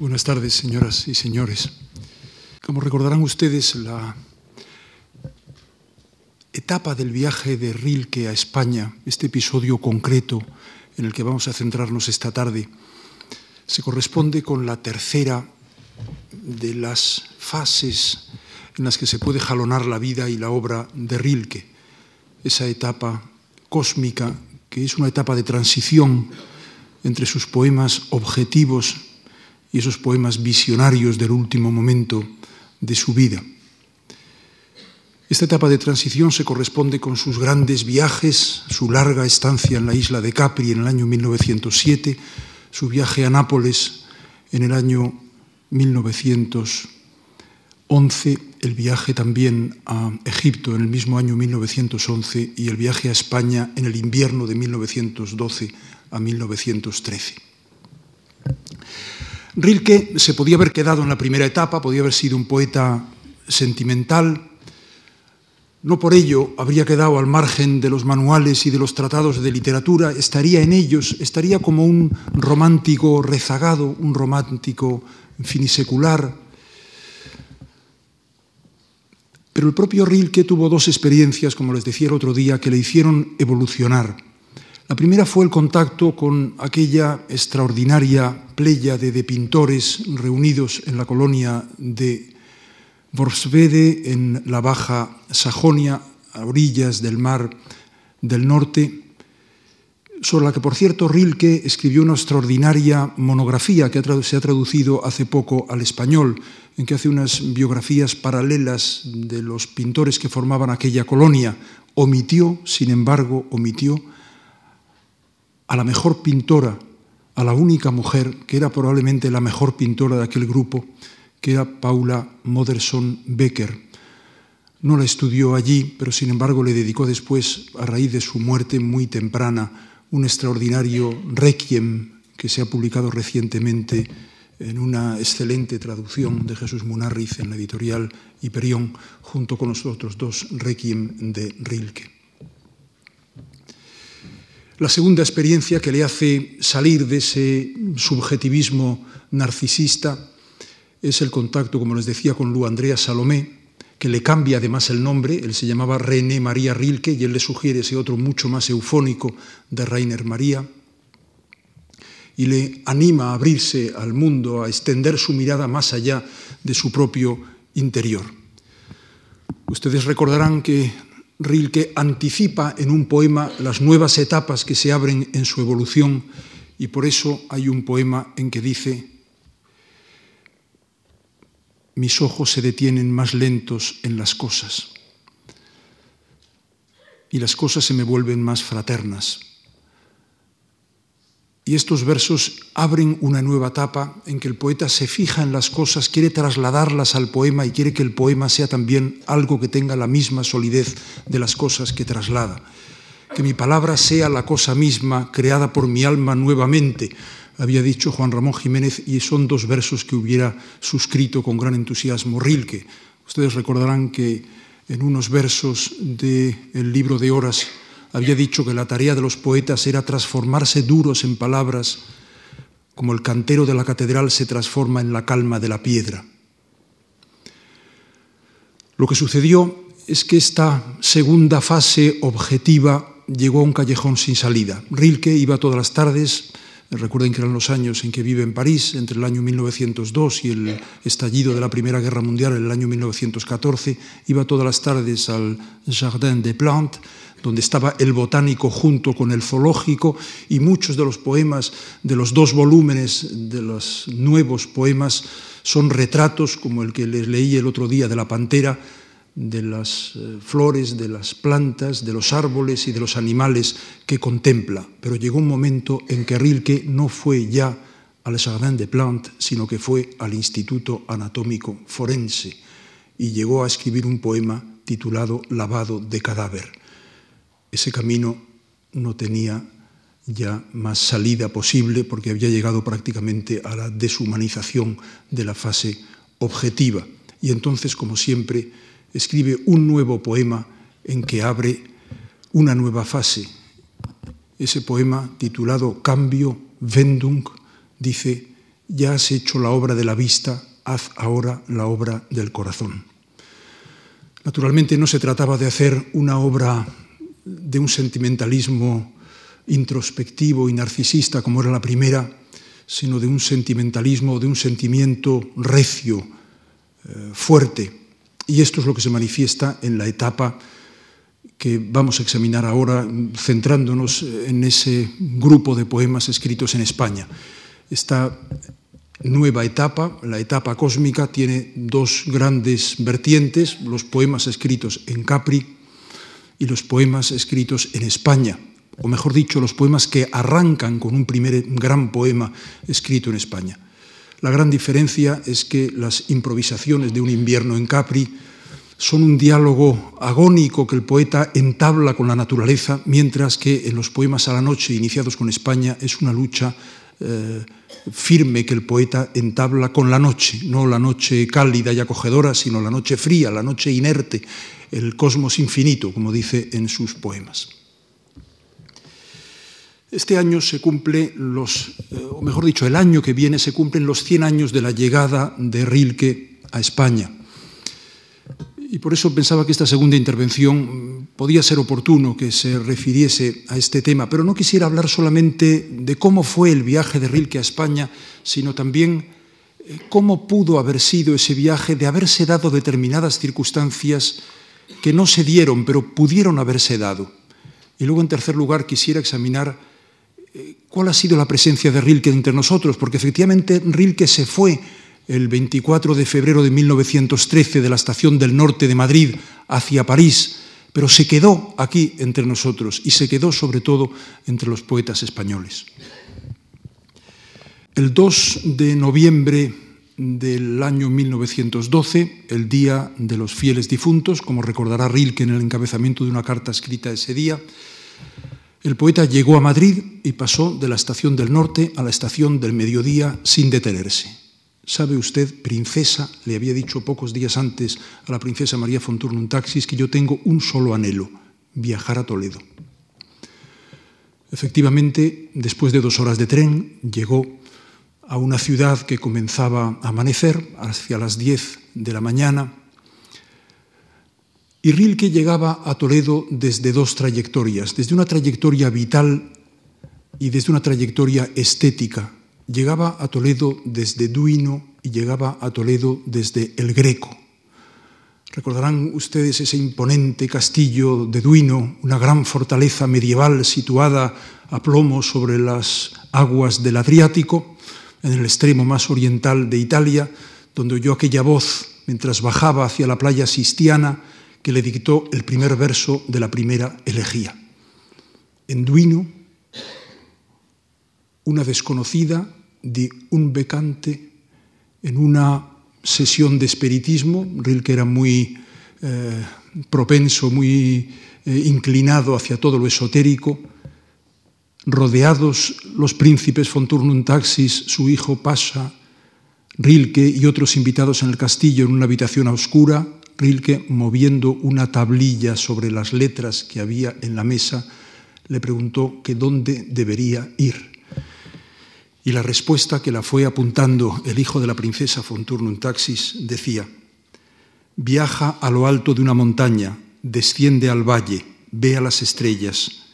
Buenas tardes, señoras y señores. Como recordarán ustedes, la etapa del viaje de Rilke a España, este episodio concreto en el que vamos a centrarnos esta tarde, se corresponde con la tercera de las fases en las que se puede jalonar la vida y la obra de Rilke, esa etapa cósmica que es una etapa de transición entre sus poemas objetivos y esos poemas visionarios del último momento de su vida. Esta etapa de transición se corresponde con sus grandes viajes, su larga estancia en la isla de Capri en el año 1907, su viaje a Nápoles en el año 1911, el viaje también a Egipto en el mismo año 1911 y el viaje a España en el invierno de 1912 a 1913. Rilke se podía haber quedado en la primera etapa, podía haber sido un poeta sentimental, no por ello habría quedado al margen de los manuales y de los tratados de literatura, estaría en ellos, estaría como un romántico rezagado, un romántico finisecular. Pero el propio Rilke tuvo dos experiencias, como les decía el otro día, que le hicieron evolucionar. La primera fue el contacto con aquella extraordinaria pléyade de pintores reunidos en la colonia de Worpswede, en la Baja Sajonia, a orillas del mar del norte, sobre la que, por cierto, Rilke escribió una extraordinaria monografía que se ha traducido hace poco al español, en que hace unas biografías paralelas de los pintores que formaban aquella colonia. Omitió, sin embargo, omitió a la mejor pintora, a la única mujer que era probablemente la mejor pintora de aquel grupo, que era Paula Modersohn Becker. No la estudió allí, pero sin embargo le dedicó después, a raíz de su muerte muy temprana, un extraordinario requiem que se ha publicado recientemente en una excelente traducción de Jesús Munarriz en la editorial Hiperión, junto con los otros dos requiem de Rilke. La segunda experiencia que le hace salir de ese subjetivismo narcisista es el contacto, como les decía, con Lu Andrea Salomé, que le cambia además el nombre, él se llamaba René María Rilke y él le sugiere ese otro mucho más eufónico de Rainer María, y le anima a abrirse al mundo, a extender su mirada más allá de su propio interior. Ustedes recordarán que Rilke anticipa en un poema las nuevas etapas que se abren en su evolución y por eso hay un poema en que dice, mis ojos se detienen más lentos en las cosas y las cosas se me vuelven más fraternas. Y estos versos abren una nueva etapa en que el poeta se fija en las cosas, quiere trasladarlas al poema y quiere que el poema sea también algo que tenga la misma solidez de las cosas que traslada. Que mi palabra sea la cosa misma creada por mi alma nuevamente, había dicho Juan Ramón Jiménez, y son dos versos que hubiera suscrito con gran entusiasmo Rilke. Ustedes recordarán que en unos versos del libro de Horas había dicho que la tarea de los poetas era transformarse duros en palabras, como el cantero de la catedral se transforma en la calma de la piedra. Lo que sucedió es que esta segunda fase objetiva llegó a un callejón sin salida. Rilke iba todas las tardes, recuerden que eran los años en que vive en París, entre el año 1902 y el estallido de la Primera Guerra Mundial en el año 1914, iba todas las tardes al Jardin des Plantes, donde estaba el botánico junto con el zoológico y muchos de los poemas de los dos volúmenes de los nuevos poemas son retratos como el que les leí el otro día de la pantera, de las eh, flores, de las plantas, de los árboles y de los animales que contempla. Pero llegó un momento en que Rilke no fue ya al Jardin des Plantes, sino que fue al Instituto Anatómico Forense y llegó a escribir un poema titulado Lavado de cadáver ese camino no tenía ya más salida posible porque había llegado prácticamente a la deshumanización de la fase objetiva. Y entonces, como siempre, escribe un nuevo poema en que abre una nueva fase. Ese poema, titulado Cambio, Wendung, dice, ya has hecho la obra de la vista, haz ahora la obra del corazón. Naturalmente no se trataba de hacer una obra de un sentimentalismo introspectivo y narcisista como era la primera, sino de un sentimentalismo, de un sentimiento recio, eh, fuerte. Y esto es lo que se manifiesta en la etapa que vamos a examinar ahora, centrándonos en ese grupo de poemas escritos en España. Esta nueva etapa, la etapa cósmica, tiene dos grandes vertientes, los poemas escritos en Capri y los poemas escritos en España, o mejor dicho, los poemas que arrancan con un primer gran poema escrito en España. La gran diferencia es que las improvisaciones de un invierno en Capri son un diálogo agónico que el poeta entabla con la naturaleza, mientras que en los poemas a la noche iniciados con España es una lucha eh, firme que el poeta entabla con la noche, no la noche cálida y acogedora, sino la noche fría, la noche inerte, el cosmos infinito, como dice en sus poemas. Este año se cumple los, eh, o mejor dicho, el año que viene se cumplen los 100 años de la llegada de Rilke a España. Y por eso pensaba que esta segunda intervención podía ser oportuno que se refiriese a este tema, pero no quisiera hablar solamente de cómo fue el viaje de Rilke a España, sino también eh, cómo pudo haber sido ese viaje de haberse dado determinadas circunstancias que no se dieron, pero pudieron haberse dado. Y luego, en tercer lugar, quisiera examinar cuál ha sido la presencia de Rilke entre nosotros, porque efectivamente Rilke se fue el 24 de febrero de 1913 de la estación del norte de Madrid hacia París, pero se quedó aquí entre nosotros y se quedó sobre todo entre los poetas españoles. El 2 de noviembre del año 1912, el Día de los Fieles Difuntos, como recordará Rilke en el encabezamiento de una carta escrita ese día, el poeta llegó a Madrid y pasó de la estación del norte a la estación del mediodía sin detenerse. ¿Sabe usted, princesa? Le había dicho pocos días antes a la princesa María Fonturnum Taxis que yo tengo un solo anhelo, viajar a Toledo. Efectivamente, después de dos horas de tren, llegó a una ciudad que comenzaba a amanecer, hacia las diez de la mañana, y Rilke llegaba a Toledo desde dos trayectorias, desde una trayectoria vital y desde una trayectoria estética, llegaba a Toledo desde Duino y llegaba a Toledo desde el Greco. Recordarán ustedes ese imponente castillo de Duino, una gran fortaleza medieval situada a plomo sobre las aguas del Adriático, en el extremo más oriental de Italia, donde oyó aquella voz mientras bajaba hacia la playa Sistiana que le dictó el primer verso de la primera elegía. En Duino, una desconocida de un becante en una sesión de espiritismo. Rilke era muy eh, propenso, muy eh, inclinado hacia todo lo esotérico. Rodeados los príncipes von Taxis, su hijo Pasha, Rilke y otros invitados en el castillo en una habitación oscura, Rilke, moviendo una tablilla sobre las letras que había en la mesa, le preguntó que dónde debería ir. Y la respuesta que la fue apuntando el hijo de la princesa Fonturnum Taxis decía, viaja a lo alto de una montaña, desciende al valle, ve a las estrellas,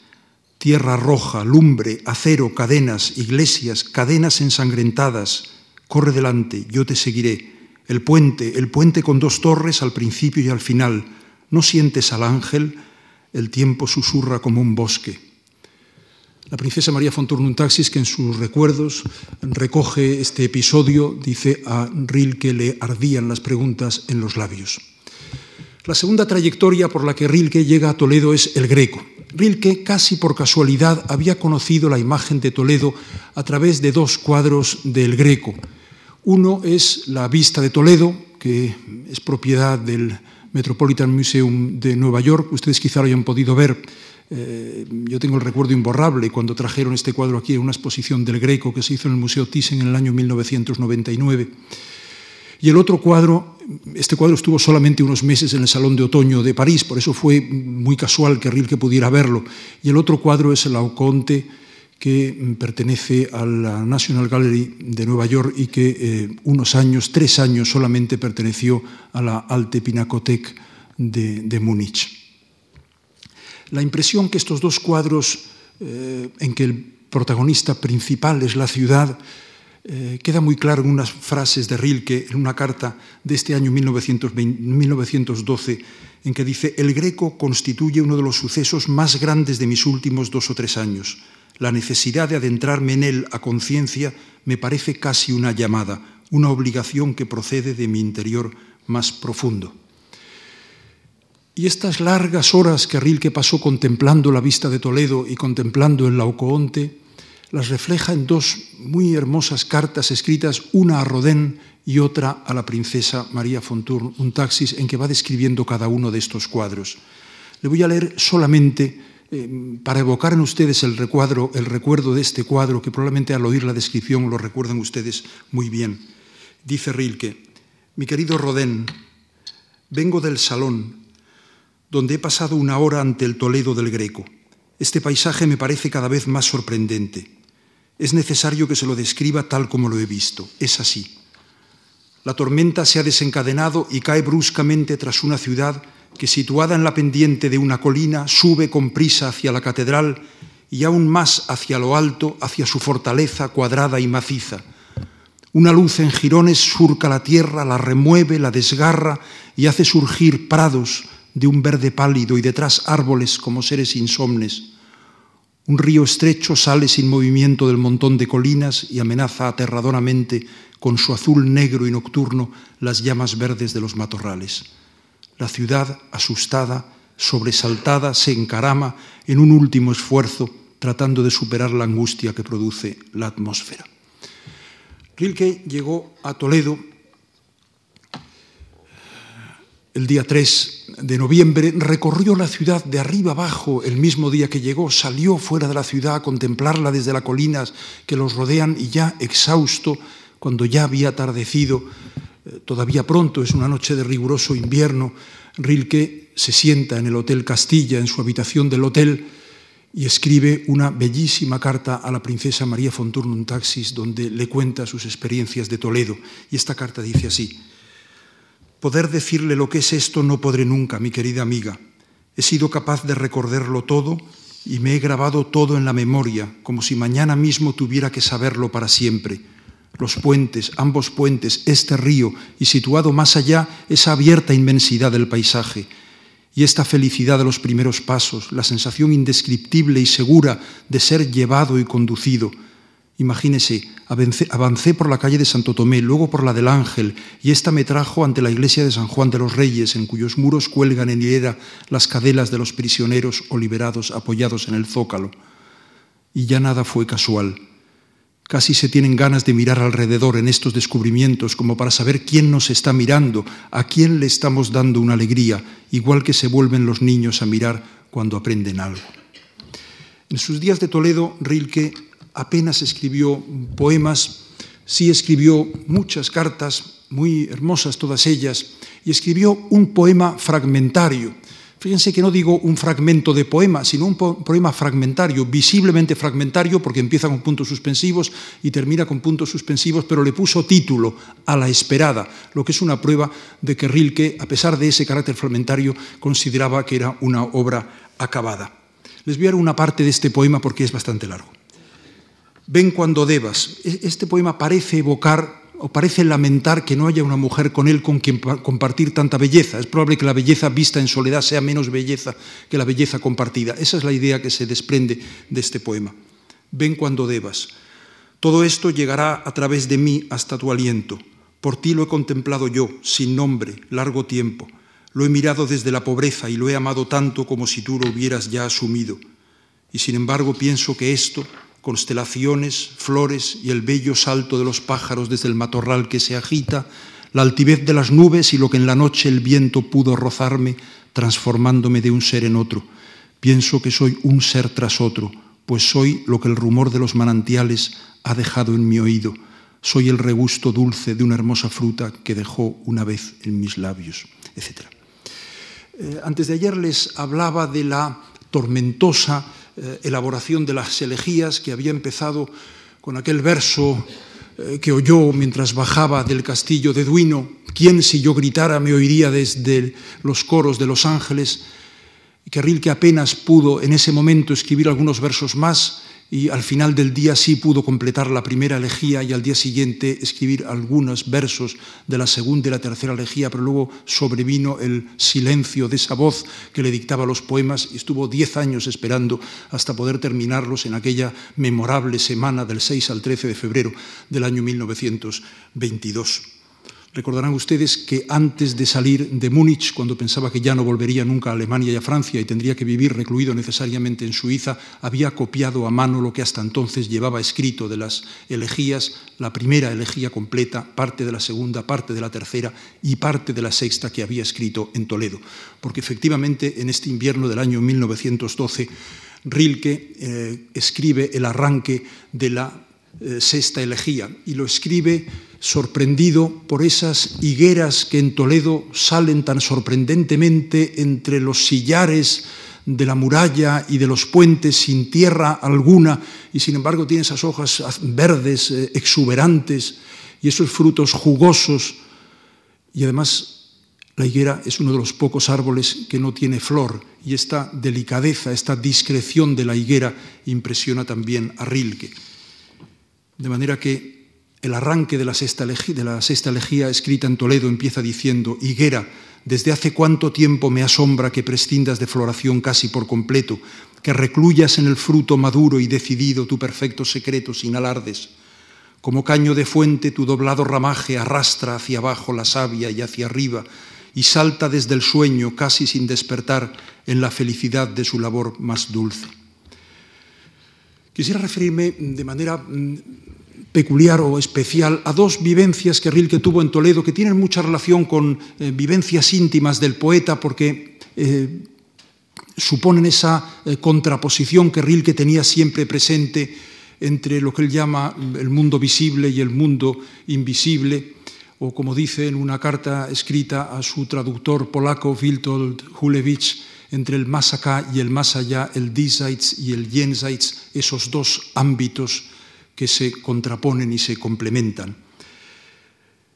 tierra roja, lumbre, acero, cadenas, iglesias, cadenas ensangrentadas, corre delante, yo te seguiré. El puente, el puente con dos torres al principio y al final. ¿No sientes al ángel? El tiempo susurra como un bosque. La princesa María Fonturnum Taxis, que en sus recuerdos recoge este episodio, dice a Rilke le ardían las preguntas en los labios. La segunda trayectoria por la que Rilke llega a Toledo es el Greco. Rilke, casi por casualidad, había conocido la imagen de Toledo a través de dos cuadros del Greco. Uno es la vista de Toledo, que es propiedad del Metropolitan Museum de Nueva York. Ustedes quizá lo hayan podido ver eh, yo tengo el recuerdo imborrable cuando trajeron este cuadro aquí en una exposición del Greco que se hizo en el Museo Thyssen en el año 1999. Y el otro cuadro, este cuadro estuvo solamente unos meses en el Salón de Otoño de París, por eso fue muy casual que Rilke pudiera verlo. Y el otro cuadro es el Auconte, que pertenece a la National Gallery de Nueva York y que eh, unos años, tres años solamente perteneció a la Alte Pinakothek de, Múnich. La impresión que estos dos cuadros, eh, en que el protagonista principal es la ciudad, eh, queda muy claro en unas frases de Rilke, en una carta de este año 1920, 1912, en que dice, el greco constituye uno de los sucesos más grandes de mis últimos dos o tres años. La necesidad de adentrarme en él a conciencia me parece casi una llamada, una obligación que procede de mi interior más profundo. Y estas largas horas que Rilke pasó contemplando la vista de Toledo y contemplando el Laucoonte, las refleja en dos muy hermosas cartas escritas, una a Rodin y otra a la princesa María Fontour, un taxis en que va describiendo cada uno de estos cuadros. Le voy a leer solamente eh, para evocar en ustedes el, el recuerdo de este cuadro, que probablemente al oír la descripción lo recuerdan ustedes muy bien. Dice Rilke, mi querido Rodin, vengo del salón, donde he pasado una hora ante el Toledo del Greco. Este paisaje me parece cada vez más sorprendente. Es necesario que se lo describa tal como lo he visto. Es así. La tormenta se ha desencadenado y cae bruscamente tras una ciudad que, situada en la pendiente de una colina, sube con prisa hacia la catedral y aún más hacia lo alto, hacia su fortaleza cuadrada y maciza. Una luz en jirones surca la tierra, la remueve, la desgarra y hace surgir prados de un verde pálido y detrás árboles como seres insomnes. Un río estrecho sale sin movimiento del montón de colinas y amenaza aterradoramente con su azul negro y nocturno las llamas verdes de los matorrales. La ciudad, asustada, sobresaltada, se encarama en un último esfuerzo tratando de superar la angustia que produce la atmósfera. Rilke llegó a Toledo el día 3 de noviembre, recorrió la ciudad de arriba abajo el mismo día que llegó, salió fuera de la ciudad a contemplarla desde las colinas que los rodean y ya exhausto, cuando ya había atardecido, todavía pronto, es una noche de riguroso invierno, Rilke se sienta en el Hotel Castilla, en su habitación del hotel, y escribe una bellísima carta a la princesa María Fonturnum Taxis, donde le cuenta sus experiencias de Toledo. Y esta carta dice así, Poder decirle lo que es esto no podré nunca, mi querida amiga. He sido capaz de recordarlo todo y me he grabado todo en la memoria, como si mañana mismo tuviera que saberlo para siempre. Los puentes, ambos puentes, este río y situado más allá esa abierta inmensidad del paisaje. Y esta felicidad de los primeros pasos, la sensación indescriptible y segura de ser llevado y conducido, Imagínese, avancé, por la calle de Santo Tomé, luego por la del Ángel, y esta me trajo ante la iglesia de San Juan de los Reyes, en cuyos muros cuelgan en hilera las cadelas de los prisioneros o liberados apoyados en el zócalo. Y ya nada fue casual. Casi se tienen ganas de mirar alrededor en estos descubrimientos como para saber quién nos está mirando, a quién le estamos dando una alegría, igual que se vuelven los niños a mirar cuando aprenden algo. En sus días de Toledo, Rilke apenas escribió poemas, sí escribió muchas cartas, muy hermosas todas ellas, y escribió un poema fragmentario. Fíjense que no digo un fragmento de poema, sino un poema fragmentario, visiblemente fragmentario, porque empieza con puntos suspensivos y termina con puntos suspensivos, pero le puso título a la esperada, lo que es una prueba de que Rilke, a pesar de ese carácter fragmentario, consideraba que era una obra acabada. Les voy a dar una parte de este poema porque es bastante largo. Ven cuando debas. E-, este poema parece evocar o parece lamentar que no haya una mujer con él con quien compartir tanta belleza. Es probable que la belleza vista en soledad sea menos belleza que la belleza compartida. Esa es la idea que se desprende de este poema. Ven cuando debas. Todo esto llegará a través de mí hasta tu aliento. Por ti lo he contemplado yo, sin nombre, largo tiempo. Lo he mirado desde la pobreza y lo he amado tanto como si tú lo hubieras ya asumido. Y sin embargo pienso que esto, constelaciones, flores y el bello salto de los pájaros desde el matorral que se agita, la altivez de las nubes y lo que en la noche el viento pudo rozarme, transformándome de un ser en otro. Pienso que soy un ser tras otro, pues soy lo que el rumor de los manantiales ha dejado en mi oído. Soy el regusto dulce de una hermosa fruta que dejó una vez en mis labios, etc. Eh, antes de ayer les hablaba de la tormentosa eh, elaboración de las elegías que había empezado con aquel verso eh, que oyó mientras bajaba del castillo de Duino, ¿quién si yo gritara me oiría desde los coros de los ángeles? Que Rilke apenas pudo en ese momento escribir algunos versos más y al final del día sí pudo completar la primera elegía y al día siguiente escribir algunos versos de la segunda y la tercera elegía, pero luego sobrevino el silencio de esa voz que le dictaba los poemas y estuvo diez años esperando hasta poder terminarlos en aquella memorable semana del 6 al 13 de febrero del año 1922. Recordarán ustedes que antes de salir de Múnich, cuando pensaba que ya no volvería nunca a Alemania y a Francia y tendría que vivir recluido necesariamente en Suiza, había copiado a mano lo que hasta entonces llevaba escrito de las elegías, la primera elegía completa, parte de la segunda, parte de la tercera y parte de la sexta que había escrito en Toledo. Porque efectivamente en este invierno del año 1912, Rilke eh, escribe el arranque de la eh, sexta elegía y lo escribe sorprendido por esas higueras que en Toledo salen tan sorprendentemente entre los sillares de la muralla y de los puentes sin tierra alguna, y sin embargo tiene esas hojas verdes, eh, exuberantes, y esos frutos jugosos, y además la higuera es uno de los pocos árboles que no tiene flor, y esta delicadeza, esta discreción de la higuera impresiona también a Rilke. De manera que el arranque de la, sexta elegía, escrita en Toledo empieza diciendo, Higuera, desde hace cuánto tiempo me asombra que prescindas de floración casi por completo, que recluyas en el fruto maduro y decidido tu perfecto secreto sin alardes. Como caño de fuente tu doblado ramaje arrastra hacia abajo la savia y hacia arriba, y salta desde el sueño casi sin despertar en la felicidad de su labor más dulce. Quisiera referirme de manera mm, peculiar o especial a dos vivencias que Rilke tuvo en Toledo que tienen mucha relación con eh, vivencias íntimas del poeta porque eh, suponen esa eh, contraposición que Rilke tenía siempre presente entre lo que él llama el mundo visible y el mundo invisible, o como dice en una carta escrita a su traductor polaco Witold Hulewicz, entre el más acá y el más allá, el diesseits y el jenseits, esos dos ámbitos que se contraponen y se complementan.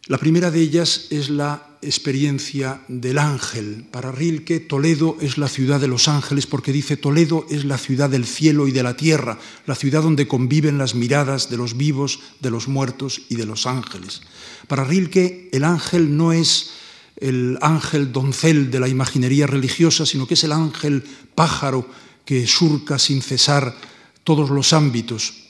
La primera de ellas es la experiencia del ángel. Para Rilke, Toledo es la ciudad de los ángeles porque dice Toledo es la ciudad del cielo y de la tierra, la ciudad donde conviven las miradas de los vivos, de los muertos y de los ángeles. Para Rilke, el ángel no es el ángel doncel de la imaginería religiosa, sino que es el ángel pájaro que surca sin cesar todos los ámbitos,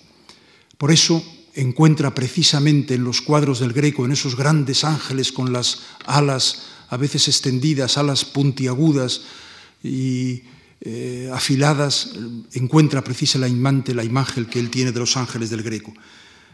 por eso encuentra precisamente en los cuadros del Greco, en esos grandes ángeles con las alas a veces extendidas, alas puntiagudas y eh, afiladas, encuentra precisamente la imagen que él tiene de los ángeles del Greco.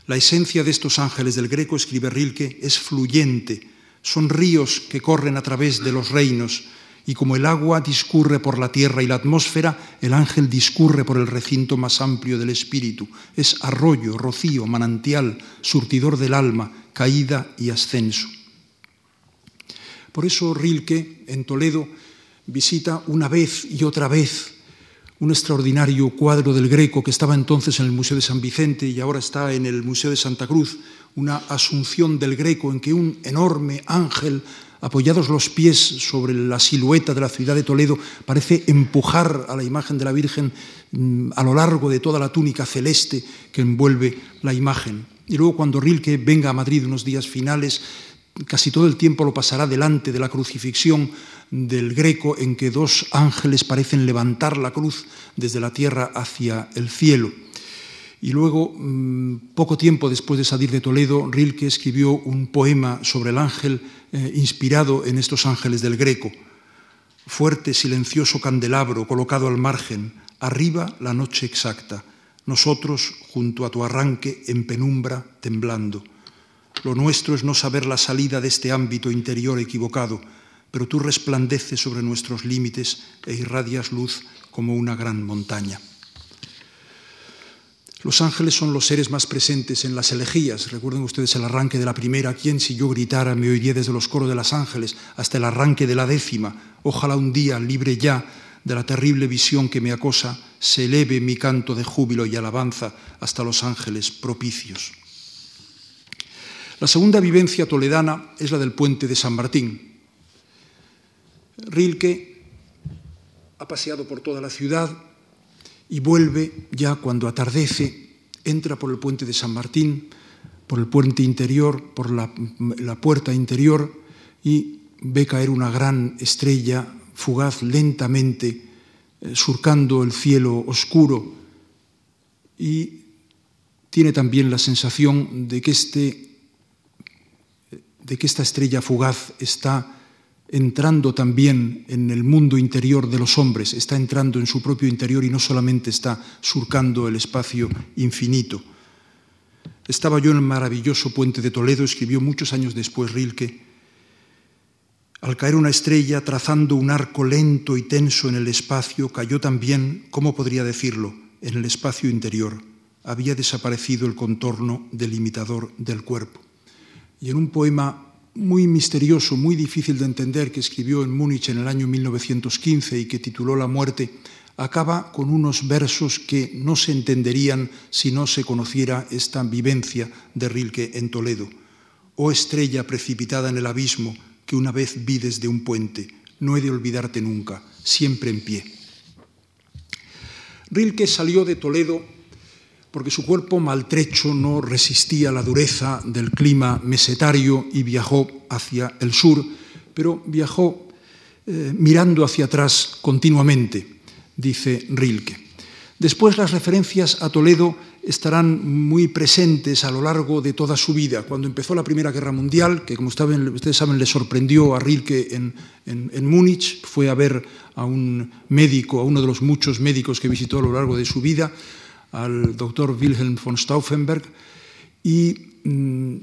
La esencia de estos ángeles del Greco, escribe Rilke, es fluyente, son ríos que corren a través de los reinos, y como el agua discurre por la tierra y la atmósfera, el ángel discurre por el recinto más amplio del espíritu. Es arroyo, rocío, manantial, surtidor del alma, caída y ascenso. Por eso Rilke en Toledo visita una vez y otra vez un extraordinario cuadro del Greco que estaba entonces en el Museo de San Vicente y ahora está en el Museo de Santa Cruz, una asunción del Greco en que un enorme ángel apoyados los pies sobre la silueta de la ciudad de Toledo, parece empujar a la imagen de la Virgen mm, a lo largo de toda la túnica celeste que envuelve la imagen. Y luego cuando Rilke venga a Madrid unos días finales, casi todo el tiempo lo pasará delante de la crucifixión del Greco en que dos ángeles parecen levantar la cruz desde la tierra hacia el cielo. Y luego, mm, poco tiempo después de salir de Toledo, Rilke escribió un poema sobre el ángel eh, inspirado en estos ángeles del Greco. Fuerte, silencioso candelabro colocado al margen, arriba la noche exacta, nosotros junto a tu arranque en penumbra temblando. Lo nuestro es no saber la salida de este ámbito interior equivocado, pero tú resplandeces sobre nuestros límites e irradias luz como una gran montaña. Los ángeles son los seres más presentes en las elegías. Recuerden ustedes el arranque de la primera, ¿quién si yo gritara me oiría desde los coros de los ángeles? Hasta el arranque de la décima, ojalá un día libre ya de la terrible visión que me acosa, se eleve mi canto de júbilo y alabanza hasta los ángeles propicios. La segunda vivencia toledana es la del puente de San Martín. Rilke ha paseado por toda la ciudad y vuelve ya cuando atardece, entra por el puente de San Martín, por el puente interior, por la, la puerta interior y ve caer una gran estrella fugaz lentamente, eh, surcando el cielo oscuro. Y tiene también la sensación de que, este, de que esta estrella fugaz está entrando también en el mundo interior de los hombres, está entrando en su propio interior y no solamente está surcando el espacio infinito. Estaba yo en el maravilloso puente de Toledo, escribió muchos años después Rilke, al caer una estrella trazando un arco lento y tenso en el espacio, cayó también, ¿cómo podría decirlo?, en el espacio interior. Había desaparecido el contorno delimitador del cuerpo. Y en un poema muy misterioso, muy difícil de entender, que escribió en Múnich en el año 1915 y que tituló La muerte, acaba con unos versos que no se entenderían si no se conociera esta vivencia de Rilke en Toledo. Oh estrella precipitada en el abismo, que una vez vi desde un puente. No he de olvidarte nunca, siempre en pie. Rilke salió de Toledo porque su cuerpo maltrecho no resistía la dureza del clima mesetario y viajó hacia el sur, pero viajó eh, mirando hacia atrás continuamente, dice Rilke. Después las referencias a Toledo estarán muy presentes a lo largo de toda su vida. Cuando empezó la Primera Guerra Mundial, que como ustedes saben le sorprendió a Rilke en, en, Múnich, fue a ver a un médico, a uno de los muchos médicos que visitó a lo largo de su vida, al doctor Wilhelm von Stauffenberg, y mm,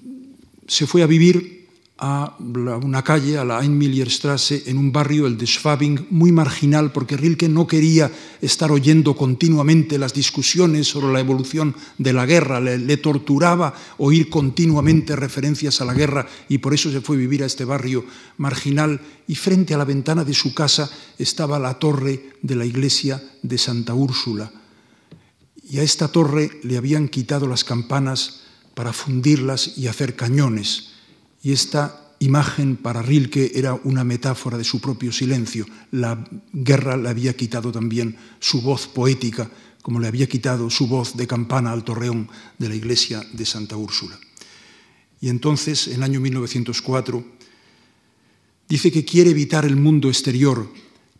se fue a vivir a una calle, a la Einmillerstraße, en un barrio, el de Schwabing, muy marginal, porque Rilke no quería estar oyendo continuamente las discusiones sobre la evolución de la guerra, le, le, torturaba oír continuamente referencias a la guerra y por eso se fue a vivir a este barrio marginal y frente a la ventana de su casa estaba la torre de la iglesia de Santa Úrsula. Y a esta torre le habían quitado las campanas para fundirlas y hacer cañones y esta imagen para Rilke era una metáfora de su propio silencio. La guerra le había quitado también su voz poética, como le había quitado su voz de campana al torreón de la iglesia de Santa Úrsula. Y entonces, en el año 1904, dice que quiere evitar el mundo exterior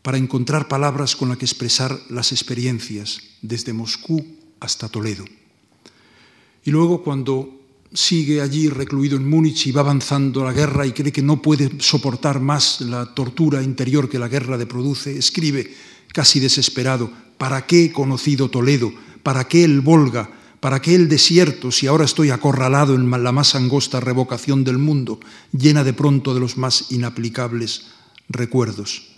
para encontrar palabras con las que expresar las experiencias, desde Moscú hasta Toledo. Y luego, cuando sigue allí recluido en Múnich y va avanzando la guerra y cree que no puede soportar más la tortura interior que la guerra le produce, escribe casi desesperado, ¿para qué he conocido Toledo? ¿Para qué el Volga? ¿Para qué el desierto si ahora estoy acorralado en la más angosta revocación del mundo, llena de pronto de los más inaplicables recuerdos?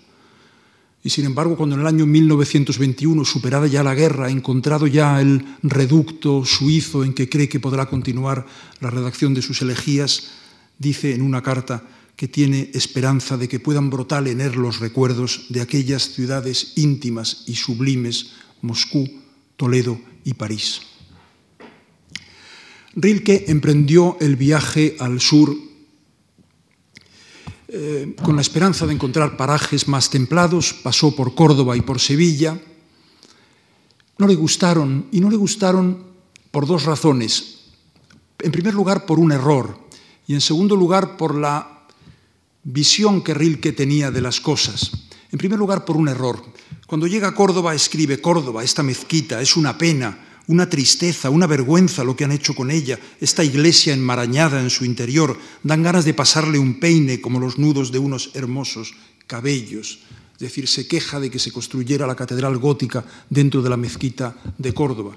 Y sin embargo, cuando en el año 1921, superada ya la guerra, encontrado ya el reducto suizo en que cree que podrá continuar la redacción de sus elegías, dice en una carta que tiene esperanza de que puedan brotar en él los recuerdos de aquellas ciudades íntimas y sublimes, Moscú, Toledo y París. Rilke emprendió el viaje al sur eh, con la esperanza de encontrar parajes más templados, pasó por Córdoba y por Sevilla. No le gustaron, y no le gustaron por dos razones. En primer lugar, por un error, y en segundo lugar, por la visión que Rilke tenía de las cosas. En primer lugar, por un error. Cuando llega a Córdoba, escribe Córdoba, esta mezquita, es una pena, una tristeza, una vergüenza lo que han hecho con ella, esta iglesia enmarañada en su interior, dan ganas de pasarle un peine como los nudos de unos hermosos cabellos. Es decir, se queja de que se construyera la catedral gótica dentro de la mezquita de Córdoba.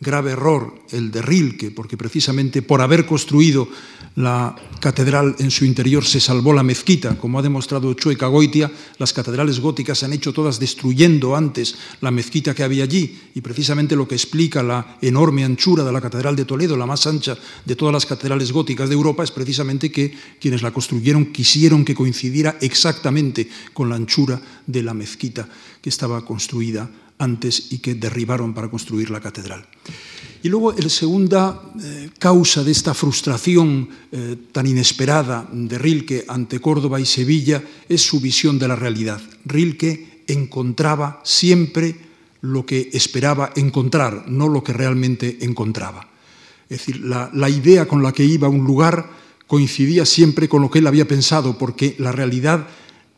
Grave error el de Rilke, porque precisamente por haber construido la catedral en su interior se salvó la mezquita. Como ha demostrado Chueca Goitia, las catedrales góticas se han hecho todas destruyendo antes la mezquita que había allí, y precisamente lo que explica la enorme anchura de la catedral de Toledo, la más ancha de todas las catedrales góticas de Europa, es precisamente que quienes la construyeron quisieron que coincidiera exactamente con la anchura de la mezquita que estaba construida antes y que derribaron para construir la catedral. Y luego, la segunda eh, causa de esta frustración eh, tan inesperada de Rilke ante Córdoba y Sevilla es su visión de la realidad. Rilke encontraba siempre lo que esperaba encontrar, no lo que realmente encontraba. Es decir, la, la idea con la que iba a un lugar coincidía siempre con lo que él había pensado, porque la realidad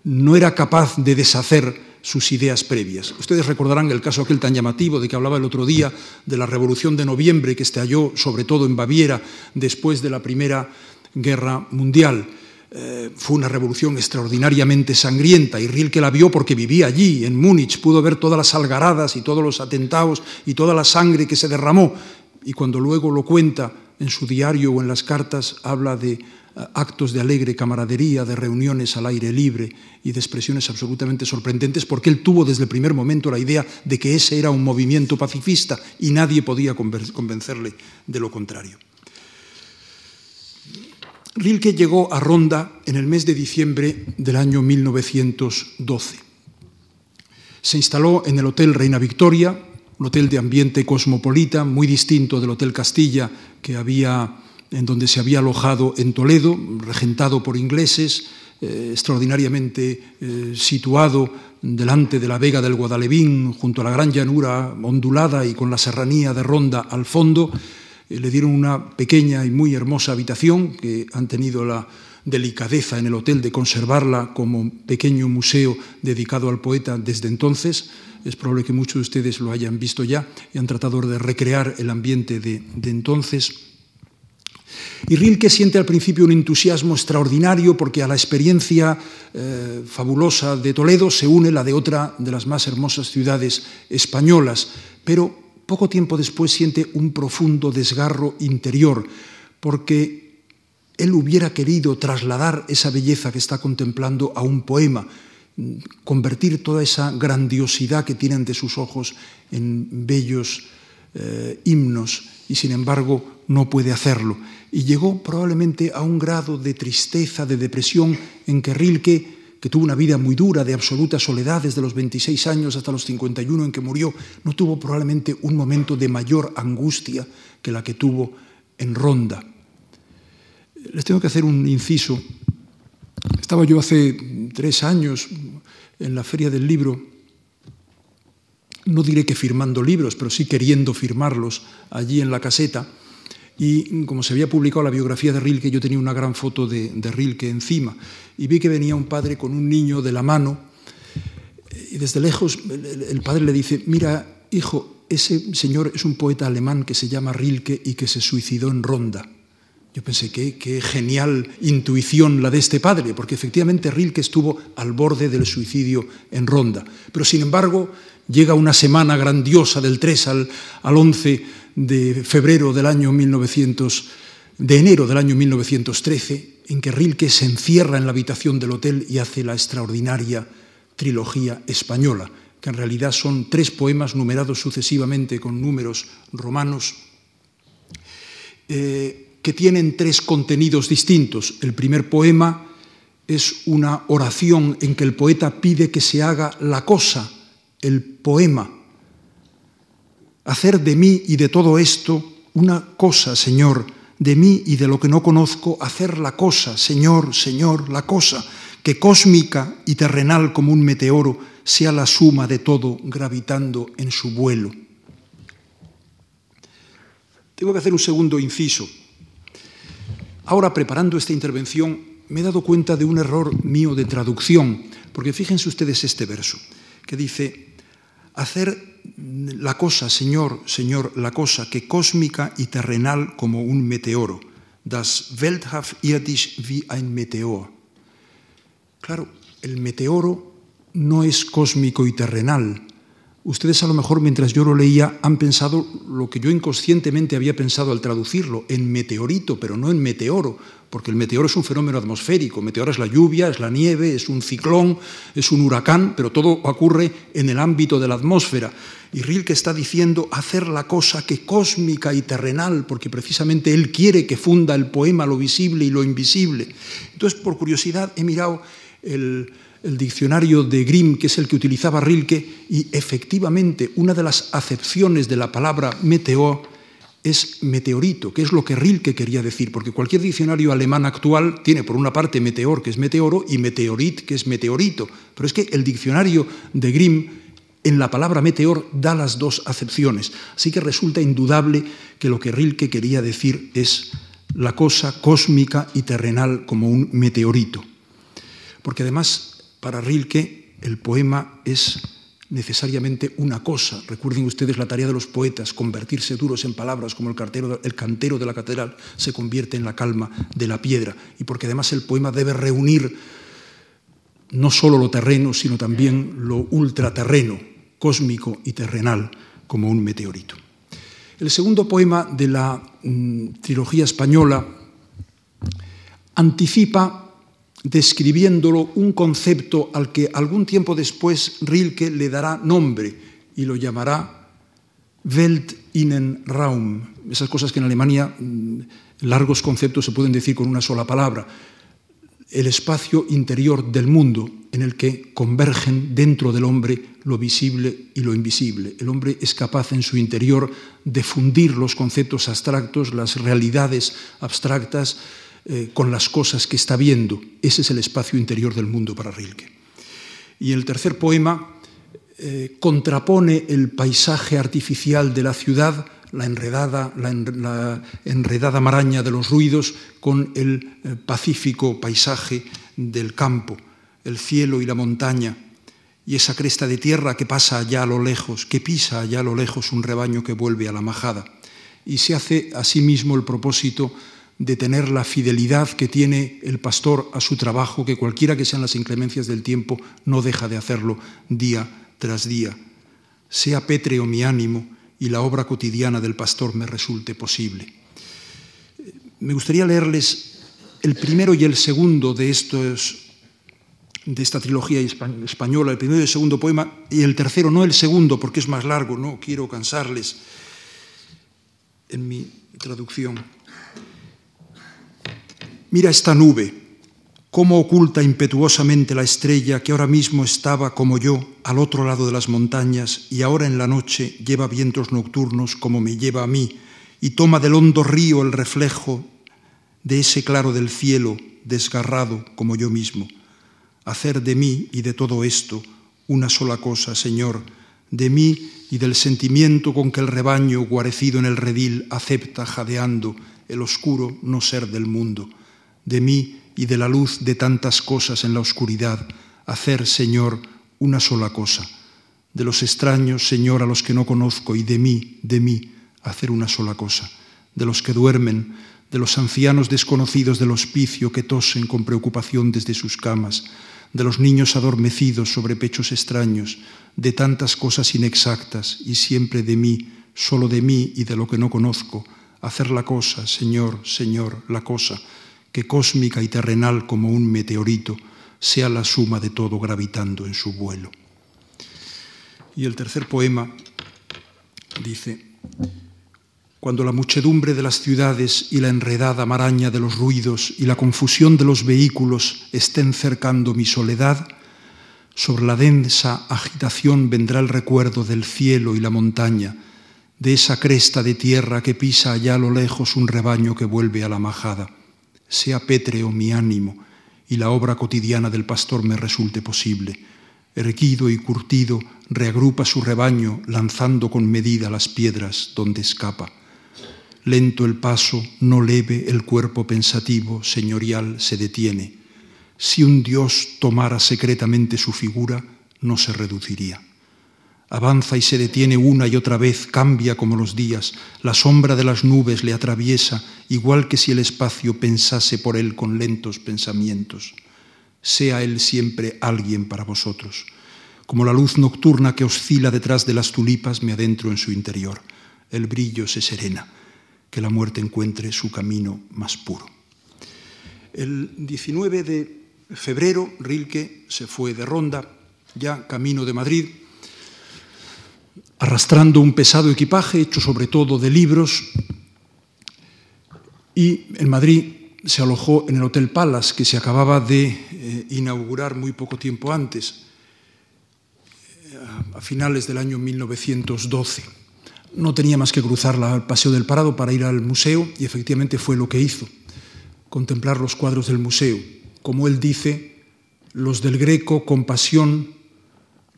no era capaz de deshacer sus ideas previas. Ustedes recordarán el caso aquel tan llamativo de que hablaba el otro día de la Revolución de Noviembre que estalló sobre todo en Baviera después de la Primera Guerra Mundial. Eh, fue una revolución extraordinariamente sangrienta y Rilke la vio porque vivía allí, en Múnich, pudo ver todas las algaradas y todos los atentados y toda la sangre que se derramó. Y cuando luego lo cuenta en su diario o en las cartas, habla de actos de alegre camaradería, de reuniones al aire libre y de expresiones absolutamente sorprendentes, porque él tuvo desde el primer momento la idea de que ese era un movimiento pacifista y nadie podía convencerle de lo contrario. Rilke llegó a Ronda en el mes de diciembre del año 1912. Se instaló en el Hotel Reina Victoria, un hotel de ambiente cosmopolita, muy distinto del Hotel Castilla que había en donde se había alojado en Toledo, regentado por ingleses, eh, extraordinariamente eh, situado delante de la vega del Guadalevín, junto a la gran llanura ondulada y con la serranía de Ronda al fondo. Eh, le dieron una pequeña y muy hermosa habitación que han tenido la delicadeza en el hotel de conservarla como pequeño museo dedicado al poeta desde entonces. Es probable que muchos de ustedes lo hayan visto ya y han tratado de recrear el ambiente de, de entonces. Y Rilke siente al principio un entusiasmo extraordinario porque a la experiencia eh, fabulosa de Toledo se une la de otra de las más hermosas ciudades españolas, pero poco tiempo después siente un profundo desgarro interior porque él hubiera querido trasladar esa belleza que está contemplando a un poema, convertir toda esa grandiosidad que tiene ante sus ojos en bellos eh, himnos y sin embargo no puede hacerlo. Y llegó probablemente a un grado de tristeza, de depresión, en que Rilke, que tuvo una vida muy dura, de absoluta soledad desde los 26 años hasta los 51 en que murió, no tuvo probablemente un momento de mayor angustia que la que tuvo en Ronda. Les tengo que hacer un inciso. Estaba yo hace tres años en la Feria del Libro no diré que firmando libros, pero sí queriendo firmarlos allí en la caseta. Y como se había publicado la biografía de Rilke, yo tenía una gran foto de, Rilke encima. Y vi que venía un padre con un niño de la mano. Y desde lejos el padre le dice, mira, hijo, ese señor es un poeta alemán que se llama Rilke y que se suicidó en Ronda. Yo pensé, qué, qué genial intuición la de este padre, porque efectivamente Rilke estuvo al borde del suicidio en Ronda. Pero sin embargo, llega una semana grandiosa del 3 al, 11 de febrero del año 1900, de enero del año 1913, en que Rilke se encierra en la habitación del hotel y hace la extraordinaria trilogía española, que en realidad son tres poemas numerados sucesivamente con números romanos, eh, que tienen tres contenidos distintos. El primer poema es una oración en que el poeta pide que se haga la cosa, el poema. Hacer de mí y de todo esto una cosa, Señor, de mí y de lo que no conozco, hacer la cosa, Señor, Señor, la cosa, que cósmica y terrenal como un meteoro sea la suma de todo gravitando en su vuelo. Tengo que hacer un segundo inciso. Ahora, preparando esta intervención, me he dado cuenta de un error mío de traducción, porque fíjense ustedes este verso, que dice, hacer la cosa, Señor, Señor, la cosa que cósmica y terrenal como un meteoro. Das Welthaft irdisch wie ein Meteor. Claro, el meteoro no es cósmico y terrenal, Ustedes a lo mejor mientras yo lo leía han pensado lo que yo inconscientemente había pensado al traducirlo, en meteorito, pero no en meteoro, porque el meteoro es un fenómeno atmosférico, meteoro es la lluvia, es la nieve, es un ciclón, es un huracán, pero todo ocurre en el ámbito de la atmósfera. Y Rilke está diciendo hacer la cosa que cósmica y terrenal, porque precisamente él quiere que funda el poema lo visible y lo invisible. Entonces, por curiosidad, he mirado el el diccionario de Grimm, que es el que utilizaba Rilke, y efectivamente una de las acepciones de la palabra meteor es meteorito, que es lo que Rilke quería decir, porque cualquier diccionario alemán actual tiene por una parte meteor, que es meteoro, y meteorit, que es meteorito, pero es que el diccionario de Grimm en la palabra meteor da las dos acepciones, así que resulta indudable que lo que Rilke quería decir es la cosa cósmica y terrenal como un meteorito, porque además para Rilke, el poema es necesariamente una cosa. Recuerden ustedes la tarea de los poetas, convertirse duros en palabras, como el, cantero de la catedral se convierte en la calma de la piedra. Y porque además el poema debe reunir no solo lo terreno, sino también lo ultraterreno, cósmico y terrenal, como un meteorito. El segundo poema de la mm, trilogía española anticipa describiéndolo un concepto al que algún tiempo después Rilke le dará nombre y lo llamará Weltinnenraum. Esas cosas que en Alemania mm, largos conceptos se pueden decir con una sola palabra. El espacio interior del mundo en el que convergen dentro del hombre lo visible y lo invisible. El hombre es capaz en su interior de fundir los conceptos abstractos, las realidades abstractas, eh, con las cosas que está viendo. Ese es el espacio interior del mundo para Rilke. Y el tercer poema eh, contrapone el paisaje artificial de la ciudad, la enredada, la, enredada maraña de los ruidos, con el eh, pacífico paisaje del campo, el cielo y la montaña, y esa cresta de tierra que pasa allá a lo lejos, que pisa allá a lo lejos un rebaño que vuelve a la majada. Y se hace asimismo el propósito de tener la fidelidad que tiene el pastor a su trabajo, que cualquiera que sean las inclemencias del tiempo, no deja de hacerlo día tras día. Sea pétreo mi ánimo y la obra cotidiana del pastor me resulte posible. Me gustaría leerles el primero y el segundo de estos de esta trilogía española, el primero y el segundo poema, y el tercero, no el segundo, porque es más largo, no quiero cansarles en mi traducción. Mira esta nube, cómo oculta impetuosamente la estrella que ahora mismo estaba como yo al otro lado de las montañas y ahora en la noche lleva vientos nocturnos como me lleva a mí y toma del hondo río el reflejo de ese claro del cielo desgarrado como yo mismo. Hacer de mí y de todo esto una sola cosa, Señor, de mí y del sentimiento con que el rebaño guarecido en el redil acepta jadeando el oscuro no ser del mundo de mí y de la luz de tantas cosas en la oscuridad, hacer, Señor, una sola cosa. De los extraños, Señor, a los que no conozco, y de mí, de mí, hacer una sola cosa. De los que duermen, de los ancianos desconocidos del hospicio que tosen con preocupación desde sus camas, de los niños adormecidos sobre pechos extraños, de tantas cosas inexactas, y siempre de mí, solo de mí y de lo que no conozco, hacer la cosa, Señor, Señor, la cosa que cósmica y terrenal como un meteorito sea la suma de todo gravitando en su vuelo. Y el tercer poema dice, cuando la muchedumbre de las ciudades y la enredada maraña de los ruidos y la confusión de los vehículos estén cercando mi soledad, sobre la densa agitación vendrá el recuerdo del cielo y la montaña, de esa cresta de tierra que pisa allá a lo lejos un rebaño que vuelve a la majada sea pétreo mi ánimo y la obra cotidiana del pastor me resulte posible. Erguido y curtido, reagrupa su rebaño, lanzando con medida las piedras donde escapa. Lento el paso, no leve el cuerpo pensativo, señorial, se detiene. Si un Dios tomara secretamente su figura, no se reduciría. Avanza y se detiene una y otra vez, cambia como los días, la sombra de las nubes le atraviesa, igual que si el espacio pensase por él con lentos pensamientos. Sea él siempre alguien para vosotros. como la luz nocturna que oscila detrás de las tulipas, me adentro en su interior. El brillo se serena, que la muerte encuentre su camino más puro. El 19 de febrero, Rilke se fue de ronda, ya camino de Madrid, arrastrando un pesado equipaje hecho sobre todo de libros, y en Madrid se alojó en el Hotel Palace, que se acababa de eh, inaugurar muy poco tiempo antes, eh, a finales del año 1912. No tenía más que cruzar el Paseo del Parado para ir al museo y efectivamente fue lo que hizo, contemplar los cuadros del museo. Como él dice, los del Greco con pasión,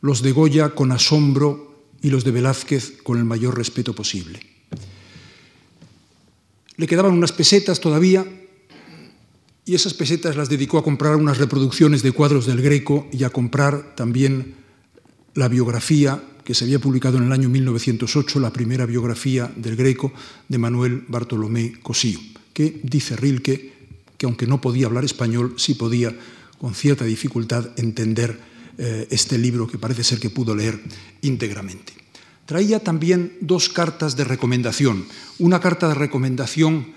los de Goya con asombro y los de Velázquez con el mayor respeto posible. Le quedaban unas pesetas todavía y esas pesetas las dedicó a comprar unas reproducciones de cuadros del Greco y a comprar también la biografía que se había publicado en el año 1908, la primera biografía del Greco de Manuel Bartolomé Cosío, que dice Rilke que aunque no podía hablar español, sí podía con cierta dificultad entender eh, este libro que parece ser que pudo leer íntegramente. Traía también dos cartas de recomendación, una carta de recomendación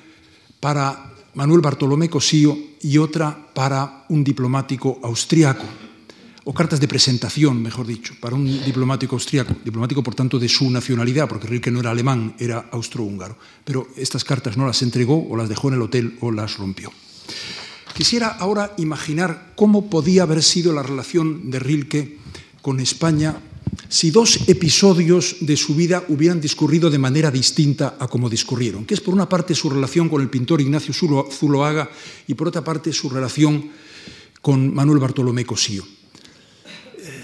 para Manuel Bartolomé Cosío y otra para un diplomático austriaco, o cartas de presentación, mejor dicho, para un diplomático austriaco, diplomático por tanto de su nacionalidad, porque Rilke no era alemán, era austrohúngaro. Pero estas cartas no las entregó o las dejó en el hotel o las rompió. Quisiera ahora imaginar cómo podía haber sido la relación de Rilke con España si dos episodios de su vida hubieran discurrido de manera distinta a como discurrieron, que es por una parte su relación con el pintor Ignacio Zuloaga y por otra parte su relación con Manuel Bartolomé Cosío. Eh,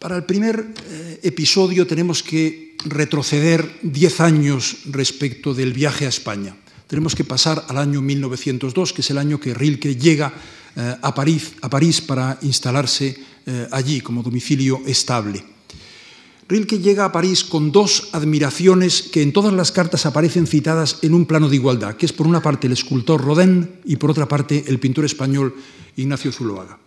para el primer eh, episodio tenemos que retroceder diez años respecto del viaje a España. Tenemos que pasar al año 1902, que es el año que Rilke llega eh, a París, a París para instalarse eh, allí como domicilio estable. Rilke llega a París con dos admiraciones que en todas las cartas aparecen citadas en un plano de igualdad, que es por una parte el escultor Rodin y por otra parte el pintor español Ignacio Zuloaga.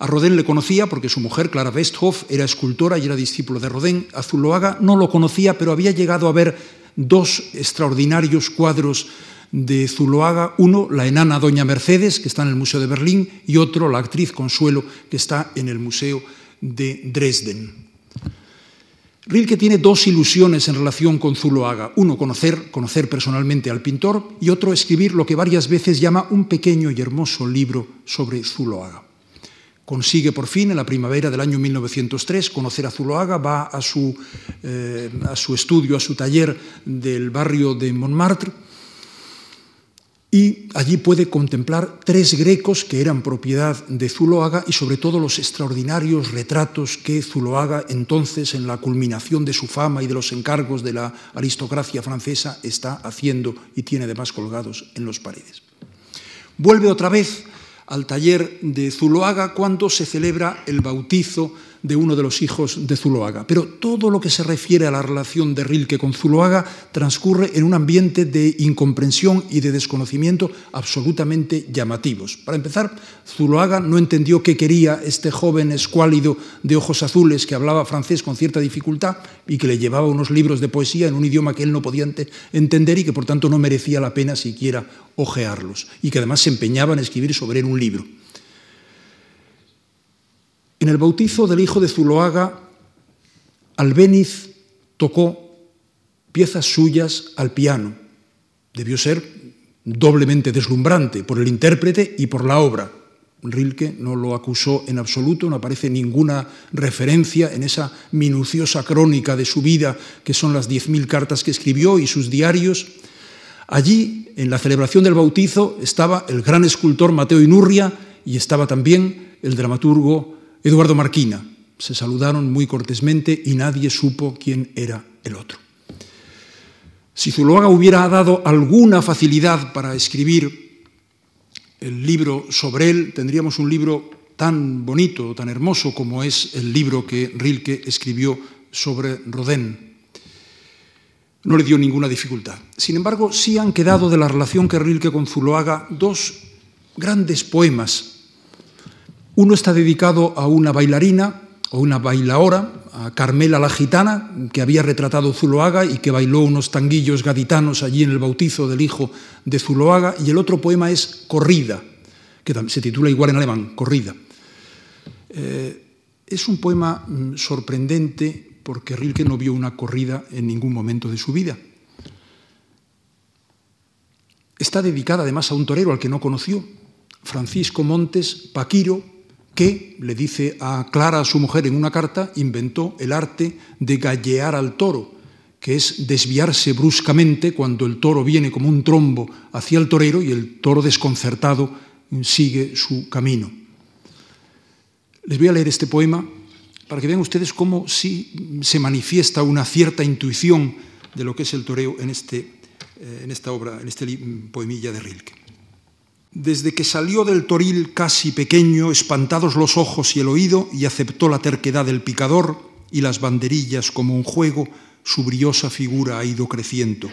A Rodin le conocía porque su mujer, Clara Westhoff, era escultora y era discípulo de Rodin. A Zuloaga no lo conocía, pero había llegado a ver dos extraordinarios cuadros de Zuloaga, uno, la enana Doña Mercedes, que está en el Museo de Berlín, y otro, la actriz Consuelo, que está en el Museo de Dresden. Rilke tiene dos ilusiones en relación con Zuloaga. Uno, conocer, conocer personalmente al pintor, y otro, escribir lo que varias veces llama un pequeño y hermoso libro sobre Zuloaga. Consigue por fin, en la primavera del año 1903, conocer a Zuloaga, va a su, eh, a su estudio, a su taller del barrio de Montmartre, y allí puede contemplar tres grecos que eran propiedad de Zuloaga y sobre todo los extraordinarios retratos que Zuloaga entonces en la culminación de su fama y de los encargos de la aristocracia francesa está haciendo y tiene además colgados en los paredes. Vuelve otra vez al taller de Zuloaga cuando se celebra el bautizo de uno de los hijos de Zuloaga. Pero todo lo que se refiere a la relación de Rilke con Zuloaga transcurre en un ambiente de incomprensión y de desconocimiento absolutamente llamativos. Para empezar, Zuloaga no entendió qué quería este joven escuálido de ojos azules que hablaba francés con cierta dificultad y que le llevaba unos libros de poesía en un idioma que él no podía entender y que por tanto no merecía la pena siquiera ojearlos y que además se empeñaba en escribir sobre él un libro. En el bautizo del hijo de Zuloaga, Albéniz tocó piezas suyas al piano. Debió ser doblemente deslumbrante por el intérprete y por la obra. Rilke no lo acusó en absoluto, no aparece ninguna referencia en esa minuciosa crónica de su vida, que son las diez mil cartas que escribió y sus diarios. Allí, en la celebración del bautizo, estaba el gran escultor Mateo Inurria y estaba también el dramaturgo Eduardo Marquina. Se saludaron muy cortésmente y nadie supo quién era el otro. Si Zuloaga hubiera dado alguna facilidad para escribir el libro sobre él, tendríamos un libro tan bonito, tan hermoso como es el libro que Rilke escribió sobre Rodin. No le dio ninguna dificultad. Sin embargo, sí han quedado de la relación que Rilke con Zuloaga dos grandes poemas Uno está dedicado a una bailarina o una bailaora, a Carmela la gitana, que había retratado Zuloaga y que bailó unos tanguillos gaditanos allí en el bautizo del hijo de Zuloaga, y el otro poema es Corrida, que se titula igual en alemán, Corrida. Eh, es un poema mm, sorprendente porque Rilke no vio una corrida en ningún momento de su vida. Está dedicada además a un torero al que no conoció, Francisco Montes Paquiro, que, le dice a Clara, a su mujer, en una carta, inventó el arte de gallear al toro, que es desviarse bruscamente cuando el toro viene como un trombo hacia el torero y el toro desconcertado sigue su camino. Les voy a leer este poema para que vean ustedes cómo sí se manifiesta una cierta intuición de lo que es el toreo en, este, eh, en esta obra, en este poemilla de Rilke. Desde que salió del toril casi pequeño, espantados los ojos y el oído, y aceptó la terquedad del picador y las banderillas como un juego, su briosa figura ha ido creciendo.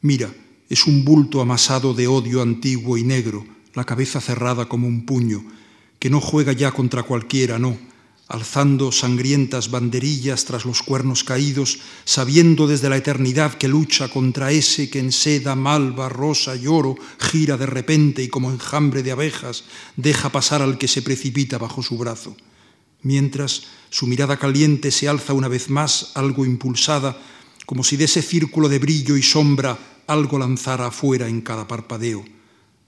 Mira, es un bulto amasado de odio antiguo y negro, la cabeza cerrada como un puño, que no juega ya contra cualquiera, no, alzando sangrientas banderillas tras los cuernos caídos, sabiendo desde la eternidad que lucha contra ese que en seda, malva, rosa y oro gira de repente y como enjambre de abejas deja pasar al que se precipita bajo su brazo. Mientras su mirada caliente se alza una vez más, algo impulsada, como si de ese círculo de brillo y sombra algo lanzara afuera en cada parpadeo.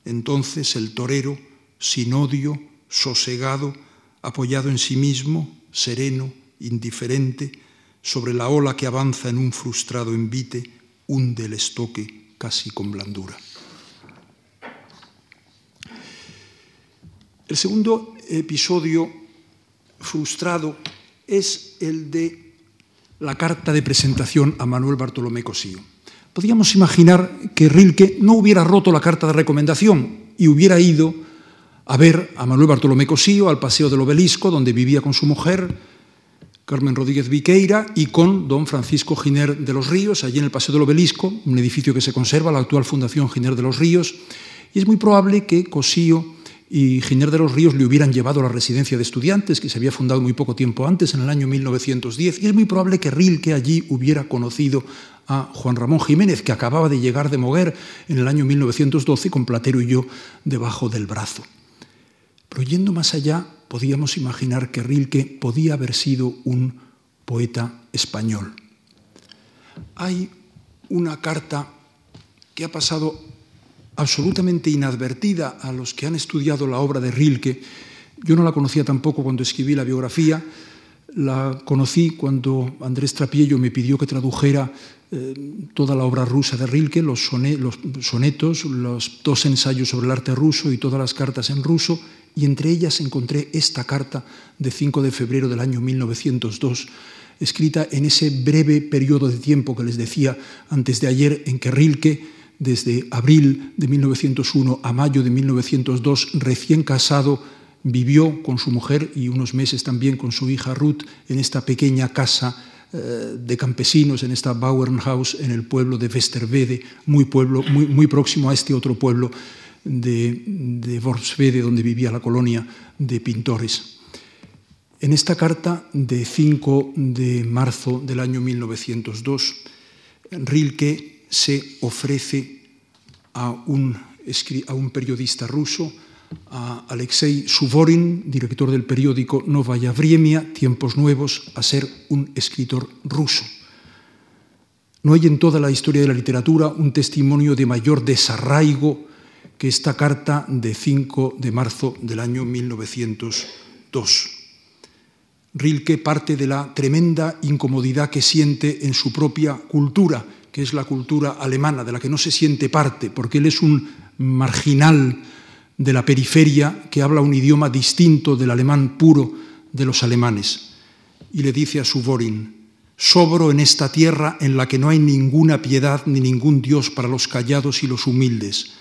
Entonces el torero, sin odio, sosegado, apoyado en sí mismo, sereno, indiferente, sobre la ola que avanza en un frustrado envite, hunde el estoque casi con blandura. El segundo episodio frustrado es el de la carta de presentación a Manuel Bartolomé Cosío. Podríamos imaginar que Rilke no hubiera roto la carta de recomendación y hubiera ido a ver a Manuel Bartolomé Cosío al Paseo del Obelisco, donde vivía con su mujer, Carmen Rodríguez Viqueira, y con don Francisco Giner de los Ríos, allí en el Paseo del Obelisco, un edificio que se conserva, la actual Fundación Giner de los Ríos, y es muy probable que Cosío y Giner de los Ríos le hubieran llevado a la residencia de estudiantes, que se había fundado muy poco tiempo antes, en el año 1910, y es muy probable que Rilke allí hubiera conocido a Juan Ramón Jiménez, que acababa de llegar de Moguer en el año 1912 con Platero y yo debajo del brazo. Pero yendo más allá, podíamos imaginar que Rilke podía haber sido un poeta español. Hay una carta que ha pasado absolutamente inadvertida a los que han estudiado la obra de Rilke. Yo no la conocía tampoco cuando escribí la biografía, la conocí cuando Andrés Trapiello me pidió que tradujera eh, toda la obra rusa de Rilke, los, sonetos, los dos ensayos sobre el arte ruso y todas las cartas en ruso, y entre ellas encontré esta carta de 5 de febrero del año 1902, escrita en ese breve periodo de tiempo que les decía antes de ayer, en que Rilke, desde abril de 1901 a mayo de 1902, recién casado, vivió con su mujer y unos meses también con su hija Ruth en esta pequeña casa eh, de campesinos, en esta Bauernhaus en el pueblo de Westerwede, muy, pueblo, muy, muy próximo a este otro pueblo de, de donde vivía la colonia de pintores. En esta carta de 5 de marzo del año 1902, Rilke se ofrece a un, a un periodista ruso, a Alexei Suvorin, director del periódico Novaya Vriemia, Tiempos Nuevos, a ser un escritor ruso. No hay en toda la historia de la literatura un testimonio de mayor desarraigo que esta carta de 5 de marzo del año 1902. Rilke parte de la tremenda incomodidad que siente en su propia cultura, que es la cultura alemana, de la que no se siente parte, porque él es un marginal de la periferia que habla un idioma distinto del alemán puro de los alemanes. Y le dice a Suvorin, sobro en esta tierra en la que no hay ninguna piedad ni ningún Dios para los callados y los humildes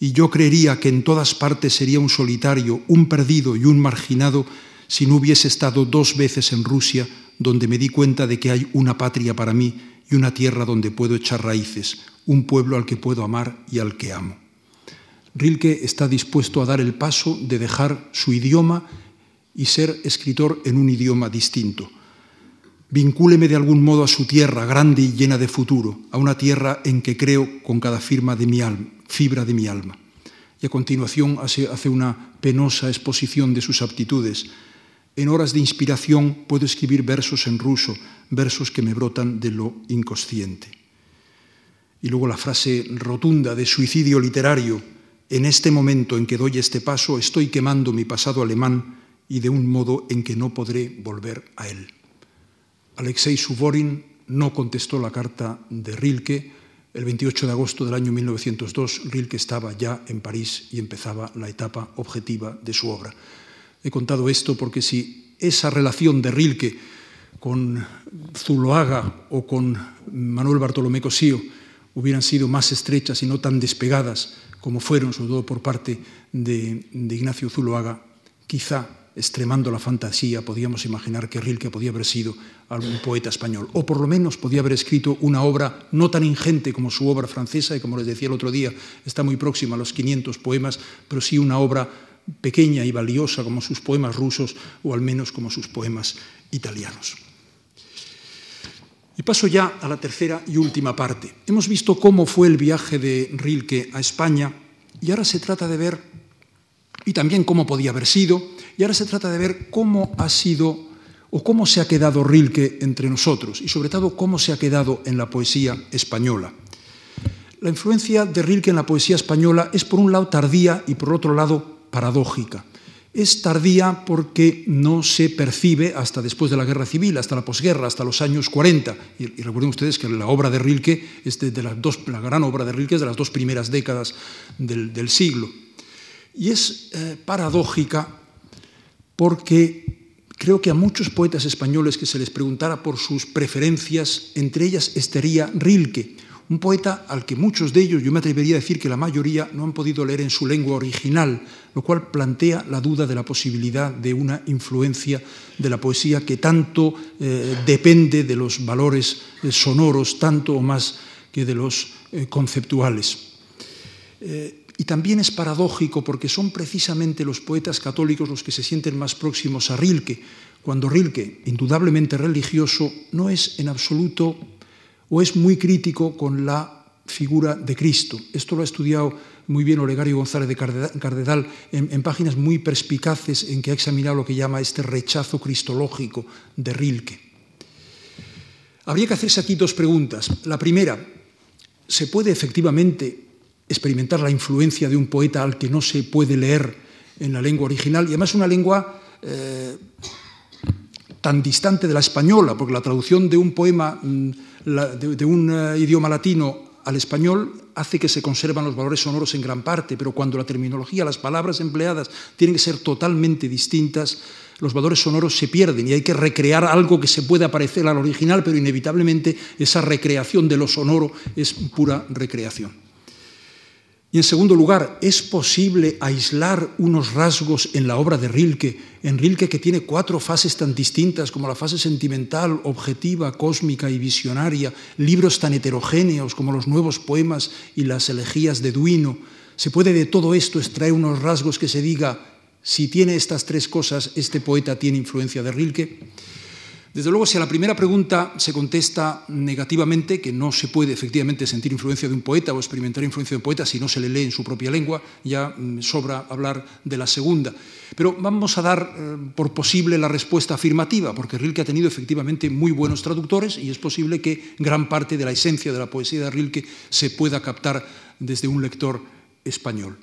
y yo creería que en todas partes sería un solitario, un perdido y un marginado si no hubiese estado dos veces en Rusia, donde me di cuenta de que hay una patria para mí y una tierra donde puedo echar raíces, un pueblo al que puedo amar y al que amo. Rilke está dispuesto a dar el paso de dejar su idioma y ser escritor en un idioma distinto. Vincúleme de algún modo a su tierra grande y llena de futuro, a una tierra en que creo con cada firma de mi alma, fibra de mi alma. Y a continuación hace, una penosa exposición de sus aptitudes. En horas de inspiración puedo escribir versos en ruso, versos que me brotan de lo inconsciente. Y luego la frase rotunda de suicidio literario, en este momento en que doy este paso estoy quemando mi pasado alemán y de un modo en que no podré volver a él. Alexei Suvorin no contestó la carta de Rilke. El 28 de agosto del año 1902, Rilke estaba ya en París y empezaba la etapa objetiva de su obra. He contado esto porque si esa relación de Rilke con Zuloaga o con Manuel Bartolomé Cosío hubieran sido más estrechas y no tan despegadas como fueron, sobre todo por parte de, de Ignacio Zuloaga, quizá extremando la fantasía, podíamos imaginar que Rilke podía haber sido algún poeta español, o por lo menos podía haber escrito una obra no tan ingente como su obra francesa, y como les decía el otro día, está muy próxima a los 500 poemas, pero sí una obra pequeña y valiosa como sus poemas rusos, o al menos como sus poemas italianos. Y paso ya a la tercera y última parte. Hemos visto cómo fue el viaje de Rilke a España, y ahora se trata de ver, y también cómo podía haber sido, y ahora se trata de ver cómo ha sido o cómo se ha quedado Rilke entre nosotros y sobre todo cómo se ha quedado en la poesía española. La influencia de Rilke en la poesía española es por un lado tardía y por otro lado paradójica. Es tardía porque no se percibe hasta después de la guerra civil, hasta la posguerra, hasta los años 40. Y, recuerden ustedes que la obra de Rilke es de, las dos, la gran obra de Rilke es de las dos primeras décadas del, siglo. Y es eh, paradójica porque creo que a muchos poetas españoles que se les preguntara por sus preferencias, entre ellas estaría Rilke, un poeta al que muchos de ellos, yo me atrevería a decir que la mayoría, no han podido leer en su lengua original, lo cual plantea la duda de la posibilidad de una influencia de la poesía que tanto eh, depende de los valores eh, sonoros, tanto o más que de los conceptuales. Y también es paradójico porque son precisamente los poetas católicos los que se sienten más próximos a Rilke, cuando Rilke, indudablemente religioso, no es en absoluto o es muy crítico con la figura de Cristo. Esto lo ha estudiado muy bien Olegario González de Cardedal en, en, páginas muy perspicaces en que ha examinado lo que llama este rechazo cristológico de Rilke. Habría que hacerse aquí dos preguntas. La primera, ¿se puede efectivamente experimentar la influencia de un poeta al que no se puede leer en la lengua original, y además una lengua eh, tan distante de la española, porque la traducción de un poema mm, de, un eh, idioma latino al español hace que se conservan los valores sonoros en gran parte, pero cuando la terminología, las palabras empleadas tienen que ser totalmente distintas, los valores sonoros se pierden y hay que recrear algo que se pueda parecer al original, pero inevitablemente esa recreación de lo sonoro es pura recreación. Y en segundo lugar, ¿es posible aislar unos rasgos en la obra de Rilke, en Rilke que tiene cuatro fases tan distintas como la fase sentimental, objetiva, cósmica y visionaria, libros tan heterogéneos como los nuevos poemas y las elegías de Duino? ¿Se puede de todo esto extraer unos rasgos que se diga, si tiene estas tres cosas, este poeta tiene influencia de Rilke? Desde luego, si a la primera pregunta se contesta negativamente, que no se puede efectivamente sentir influencia de un poeta o experimentar influencia de un poeta si no se le lee en su propia lengua, ya mm, sobra hablar de la segunda. Pero vamos a dar eh, por posible la respuesta afirmativa, porque Rilke ha tenido efectivamente muy buenos traductores y es posible que gran parte de la esencia de la poesía de Rilke se pueda captar desde un lector español.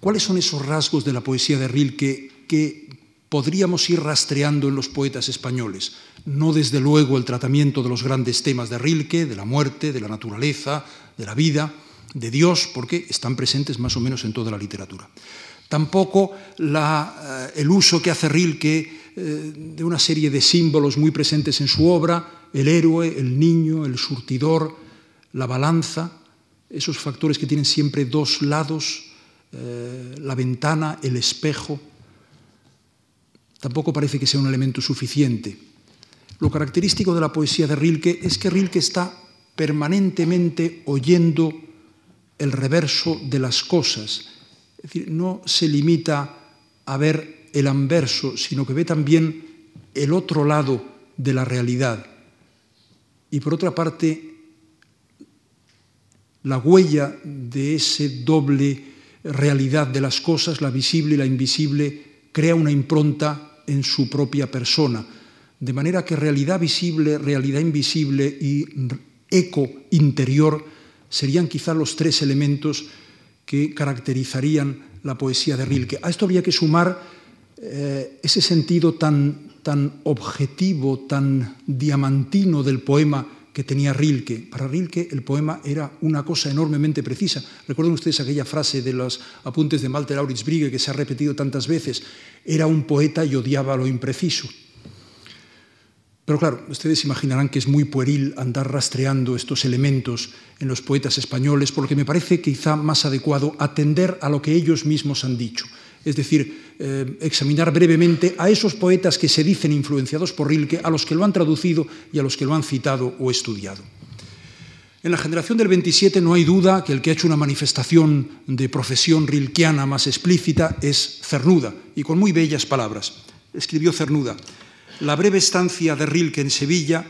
¿Cuáles son esos rasgos de la poesía de Rilke que podríamos ir rastreando en los poetas españoles. No desde luego el tratamiento de los grandes temas de Rilke, de la muerte, de la naturaleza, de la vida, de Dios, porque están presentes más o menos en toda la literatura. Tampoco eh, el uso que hace Rilke eh, de una serie de símbolos muy presentes en su obra, el héroe, el niño, el surtidor, la balanza, esos factores que tienen siempre dos lados, eh, la ventana, el espejo, tampoco parece que sea un elemento suficiente. Lo característico de la poesía de Rilke es que Rilke está permanentemente oyendo el reverso de las cosas. Es decir, no se limita a ver el anverso, sino que ve también el otro lado de la realidad. Y por otra parte, la huella de ese doble realidad de las cosas, la visible y la invisible, crea una impronta en su propia persona. De manera que realidad visible, realidad invisible y eco interior serían quizá los tres elementos que caracterizarían la poesía de Rilke. A esto habría que sumar eh, ese sentido tan, tan objetivo, tan diamantino del poema que tenía Rilke. Para Rilke el poema era una cosa enormemente precisa. Recuerden ustedes aquella frase de los apuntes de Malte Lauritz Brigge que se ha repetido tantas veces. Era un poeta y odiaba lo impreciso. Pero claro, ustedes imaginarán que es muy pueril andar rastreando estos elementos en los poetas españoles, porque me parece quizá más adecuado atender a lo que ellos mismos han dicho es decir, eh, examinar brevemente a esos poetas que se dicen influenciados por Rilke, a los que lo han traducido y a los que lo han citado o estudiado. En la generación del 27 no hay duda que el que ha hecho una manifestación de profesión rilkeana más explícita es Cernuda, y con muy bellas palabras. Escribió Cernuda, la breve estancia de Rilke en Sevilla,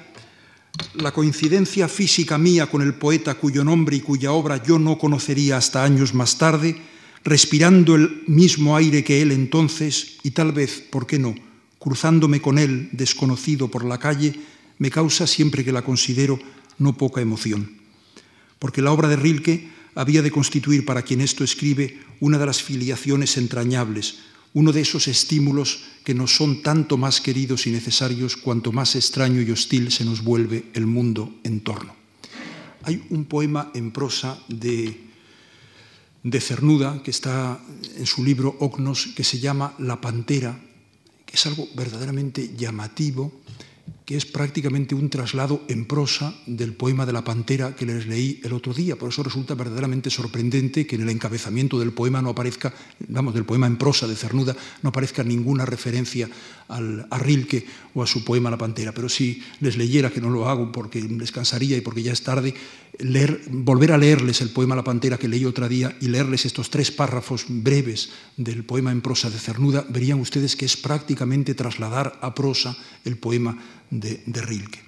la coincidencia física mía con el poeta cuyo nombre y cuya obra yo no conocería hasta años más tarde, respirando el mismo aire que él entonces y tal vez, ¿por qué no?, cruzándome con él desconocido por la calle, me causa siempre que la considero no poca emoción. Porque la obra de Rilke había de constituir para quien esto escribe una de las filiaciones entrañables, uno de esos estímulos que nos son tanto más queridos y necesarios cuanto más extraño y hostil se nos vuelve el mundo en torno. Hay un poema en prosa de de Cernuda, que está en su libro Ognos, que se llama La Pantera, que es algo verdaderamente llamativo, que es prácticamente un traslado en prosa del poema de la Pantera que les leí el otro día. Por eso resulta verdaderamente sorprendente que en el encabezamiento del poema no aparezca, vamos, del poema en prosa de Cernuda, no aparezca ninguna referencia al, a Rilke o a su poema La Pantera. Pero si les leyera, que no lo hago porque les cansaría y porque ya es tarde, volver a leerles el poema La Pantera que leí otro día y leerles estos tres párrafos breves del poema en prosa de Cernuda, verían ustedes que es prácticamente trasladar a prosa el poema de, Rilke.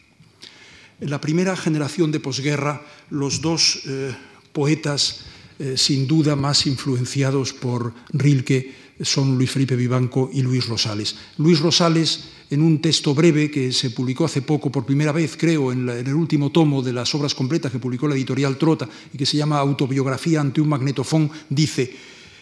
En la primera generación de posguerra, los dos eh, poetas eh, sin duda más influenciados por Rilke son Luis Felipe Vivanco y Luis Rosales. Luis Rosales, en un texto breve que se publicó hace poco, por primera vez, creo, en, el último tomo de las obras completas que publicó la editorial Trota y que se llama Autobiografía ante un magnetofón, dice,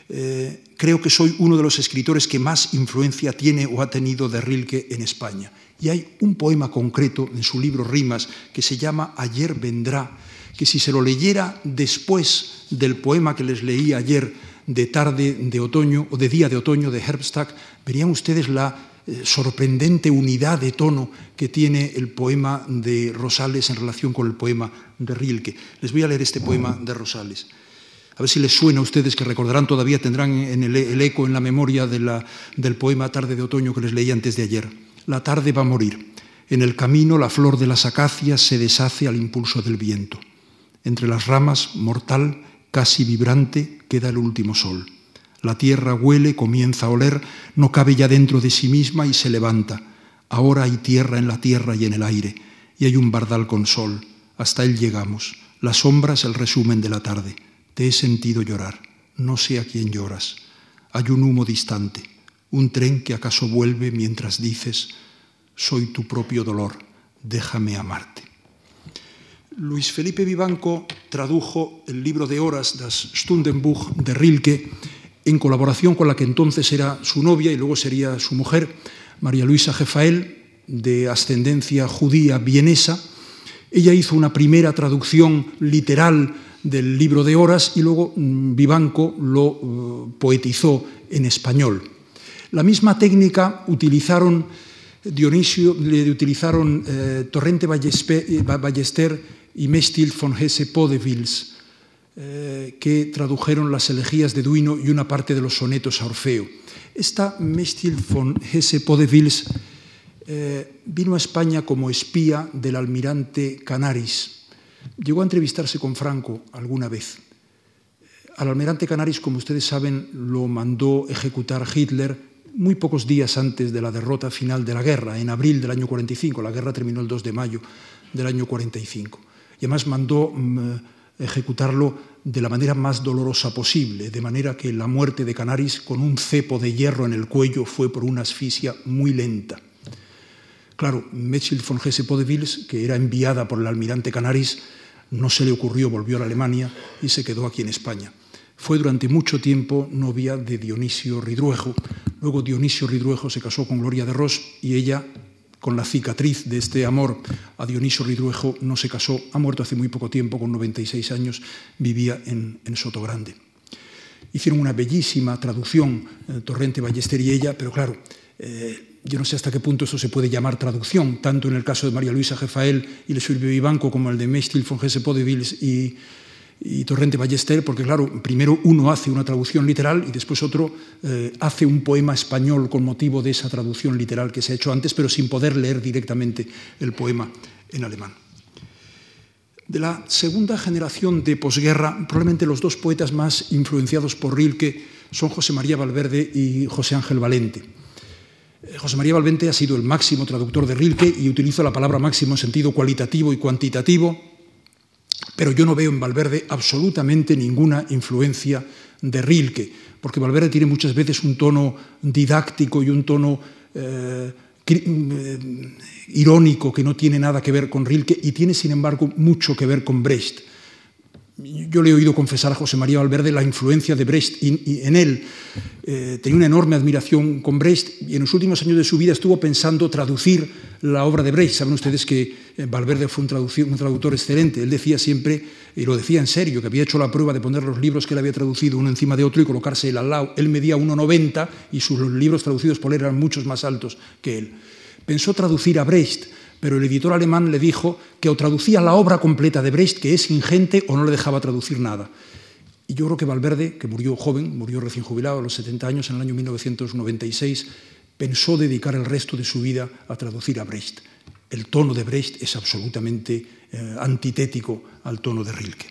eh, creo que soy uno de los escritores que más influencia tiene o ha tenido de Rilke en España. Y hay un poema concreto en su libro Rimas que se llama Ayer vendrá, que si se lo leyera después del poema que les leí ayer de tarde de otoño o de día de otoño de Herbstag, verían ustedes la eh, sorprendente unidad de tono que tiene el poema de Rosales en relación con el poema de Rilke. Les voy a leer este poema de Rosales. A ver si les suena a ustedes, que recordarán todavía, tendrán en el, eco en la memoria del poema Tarde de Otoño que les leí antes de ayer. La tarde va a morir. En el camino la flor de las acacias se deshace al impulso del viento. Entre las ramas, mortal, casi vibrante, queda el último sol. La tierra huele, comienza a oler, no cabe ya dentro de sí misma y se levanta. Ahora hay tierra en la tierra y en el aire, y hay un bardal con sol. Hasta él llegamos. La sombra es el resumen de la tarde. Te he sentido llorar, no sé a quién lloras. Hay un humo distante, un tren que acaso vuelve mientras dices, soy tu propio dolor, déjame amarte. Luis Felipe Vivanco tradujo el libro de horas, Das Stundenbuch de Rilke, en colaboración con la que entonces era su novia y luego sería su mujer, María Luisa Jefael, de ascendencia judía vienesa. Ella hizo una primera traducción literal del libro de horas y luego mm, Vivanco lo eh, poetizó en español. La misma técnica utilizaron Dionisio, le utilizaron eh, Torrente eh, Ballester y Mestil von Hesse Podevils, que tradujeron las elegías de Duino y una parte de los sonetos a Orfeo. Esta Mestil von Hesse Podevils vino a España como espía del almirante Canaris, Llegó a entrevistarse con Franco alguna vez. Al almirante Canaris, como ustedes saben, lo mandó ejecutar Hitler muy pocos días antes de la derrota final de la guerra, en abril del año 45. La guerra terminó el 2 de mayo del año 45. Y además mandó mm, ejecutarlo de la manera más dolorosa posible, de manera que la muerte de Canaris con un cepo de hierro en el cuello fue por una asfixia muy lenta. Claro, Mechild von Hesse-Podewils, que era enviada por el almirante Canaris, no se le ocurrió, volvió a la Alemania y se quedó aquí en España. Fue durante mucho tiempo novia de Dionisio Ridruejo. Luego Dionisio Ridruejo se casó con Gloria de Ros y ella, con la cicatriz de este amor a Dionisio Ridruejo, no se casó. Ha muerto hace muy poco tiempo, con 96 años, vivía en, en Sotogrande. Hicieron una bellísima traducción, eh, Torrente Ballester y ella, pero claro, eh, yo no sé hasta qué punto eso se puede llamar traducción, tanto en el caso de María Luisa Jefael y Le Survio Vivanco como el de Mestil von Podevils y, y, Torrente Ballester, porque claro, primero uno hace una traducción literal y después otro eh, hace un poema español con motivo de esa traducción literal que se ha hecho antes, pero sin poder leer directamente el poema en alemán. De la segunda generación de posguerra, probablemente los dos poetas más influenciados por Rilke son José María Valverde y José Ángel Valente. Eh, José María Valvente ha sido el máximo traductor de Rilke y utilizo la palabra máximo en sentido cualitativo y cuantitativo, pero yo no veo en Valverde absolutamente ninguna influencia de Rilke, porque Valverde tiene muchas veces un tono didáctico y un tono eh, eh, irónico que no tiene nada que ver con Rilke y tiene, sin embargo, mucho que ver con Brecht. Yo le he oído confesar a José María Valverde la influencia de Brecht en él. Eh, tenía una enorme admiración con Brecht y en los últimos años de su vida estuvo pensando traducir la obra de Brecht. Saben ustedes que eh, Valverde fue un, un, traductor excelente. Él decía siempre, y lo decía en serio, que había hecho la prueba de poner los libros que él había traducido uno encima de otro y colocarse él al lado. Él medía 1,90 y sus libros traducidos por él eran muchos más altos que él. Pensó traducir a Brecht pero el editor alemán le dijo que o traducía la obra completa de Brecht, que es ingente, o no le dejaba traducir nada. Y yo creo que Valverde, que murió joven, murió recién jubilado a los 70 años, en el año 1996, pensó dedicar el resto de su vida a traducir a Brecht. El tono de Brecht es absolutamente eh, antitético al tono de Rilke.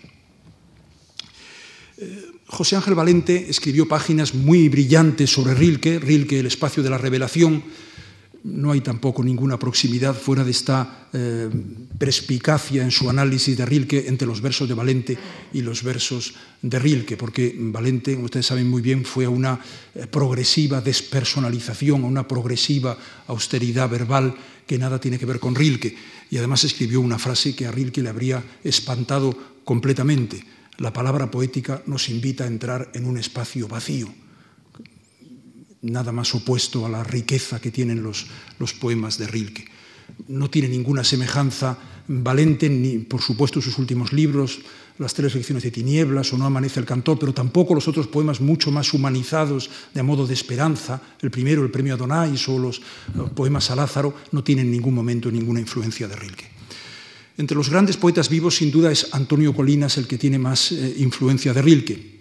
Eh, José Ángel Valente escribió páginas muy brillantes sobre Rilke, Rilke, el espacio de la revelación, no hay tampoco ninguna proximidad fuera de esta eh, perspicacia en su análisis de Rilke entre los versos de Valente y los versos de Rilke, porque Valente, ustedes saben muy bien, fue a una eh, progresiva despersonalización, a una progresiva austeridad verbal que nada tiene que ver con Rilke. Y además escribió una frase que a Rilke le habría espantado completamente. La palabra poética nos invita a entrar en un espacio vacío nada más opuesto a la riqueza que tienen los, los poemas de Rilke. No tiene ninguna semejanza Valente, ni por supuesto sus últimos libros, las tres lecciones de tinieblas o No amanece el cantor, pero tampoco los otros poemas mucho más humanizados, de modo de esperanza, el primero, el premio Adonais o los, los poemas a Lázaro, no tienen en ningún momento ninguna influencia de Rilke. Entre los grandes poetas vivos, sin duda, es Antonio Colinas el que tiene más eh, influencia de Rilke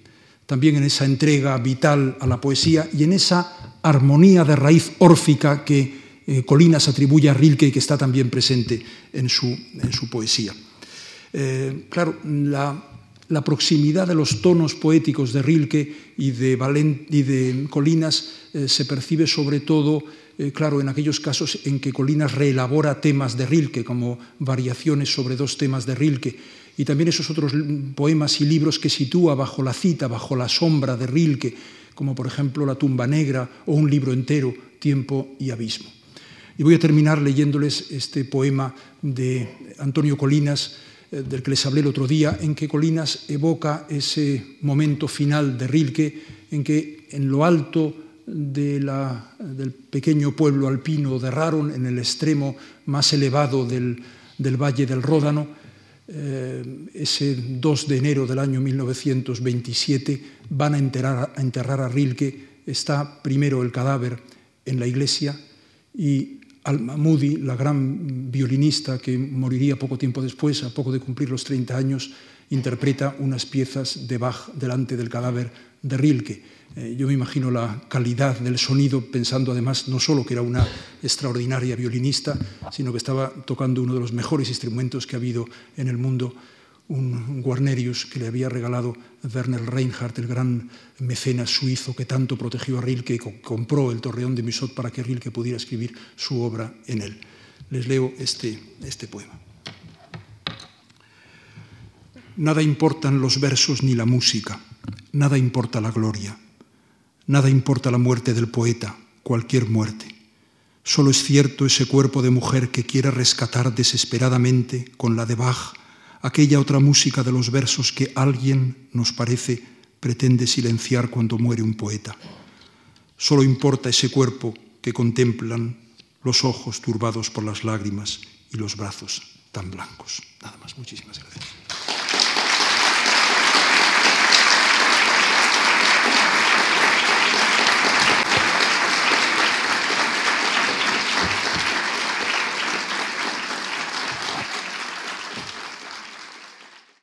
también en esa entrega vital a la poesía y en esa armonía de raíz órfica que eh, Colinas atribuye a Rilke y que está también presente en su, en su poesía. Eh, claro, la, proximidad de los tonos poéticos de Rilke y de, Colinas eh, se percibe sobre todo, claro, en aquellos casos en que Colinas reelabora temas de Rilke, como variaciones sobre dos temas de Rilke y también esos otros poemas y libros que sitúa bajo la cita, bajo la sombra de Rilke, como por ejemplo La tumba negra o un libro entero, Tiempo y abismo. Y voy a terminar leyéndoles este poema de Antonio Colinas, eh, del que les hablé el otro día, en que Colinas evoca ese momento final de Rilke, en que en lo alto del pequeño pueblo alpino de Raron, en el extremo más elevado del, del valle del Ródano, eh, ese 2 de enero del año 1927 van a enterrar, a enterrar a Rilke. Está primero el cadáver en la iglesia y Alma Moody, la gran violinista que moriría poco tiempo después, a poco de cumplir los 30 años, interpreta unas piezas de Bach delante del cadáver de Rilke. Eh, yo me imagino la calidad del sonido, pensando además no solo que era una extraordinaria violinista, sino que estaba tocando uno de los mejores instrumentos que ha habido en el mundo, un Guarnerius que le había regalado Werner Reinhardt, el gran mecenas suizo que tanto protegió a Rilke y compró el Torreón de Misot para que Rilke pudiera escribir su obra en él. Les leo este, este poema. Nada importan los versos ni la música, nada importa la gloria, nada importa la muerte del poeta, cualquier muerte. Solo es cierto ese cuerpo de mujer que quiere rescatar desesperadamente con la de Bach aquella otra música de los versos que alguien, nos parece, pretende silenciar cuando muere un poeta. Solo importa ese cuerpo que contemplan los ojos turbados por las lágrimas y los brazos tan blancos. Nada más, muchísimas gracias.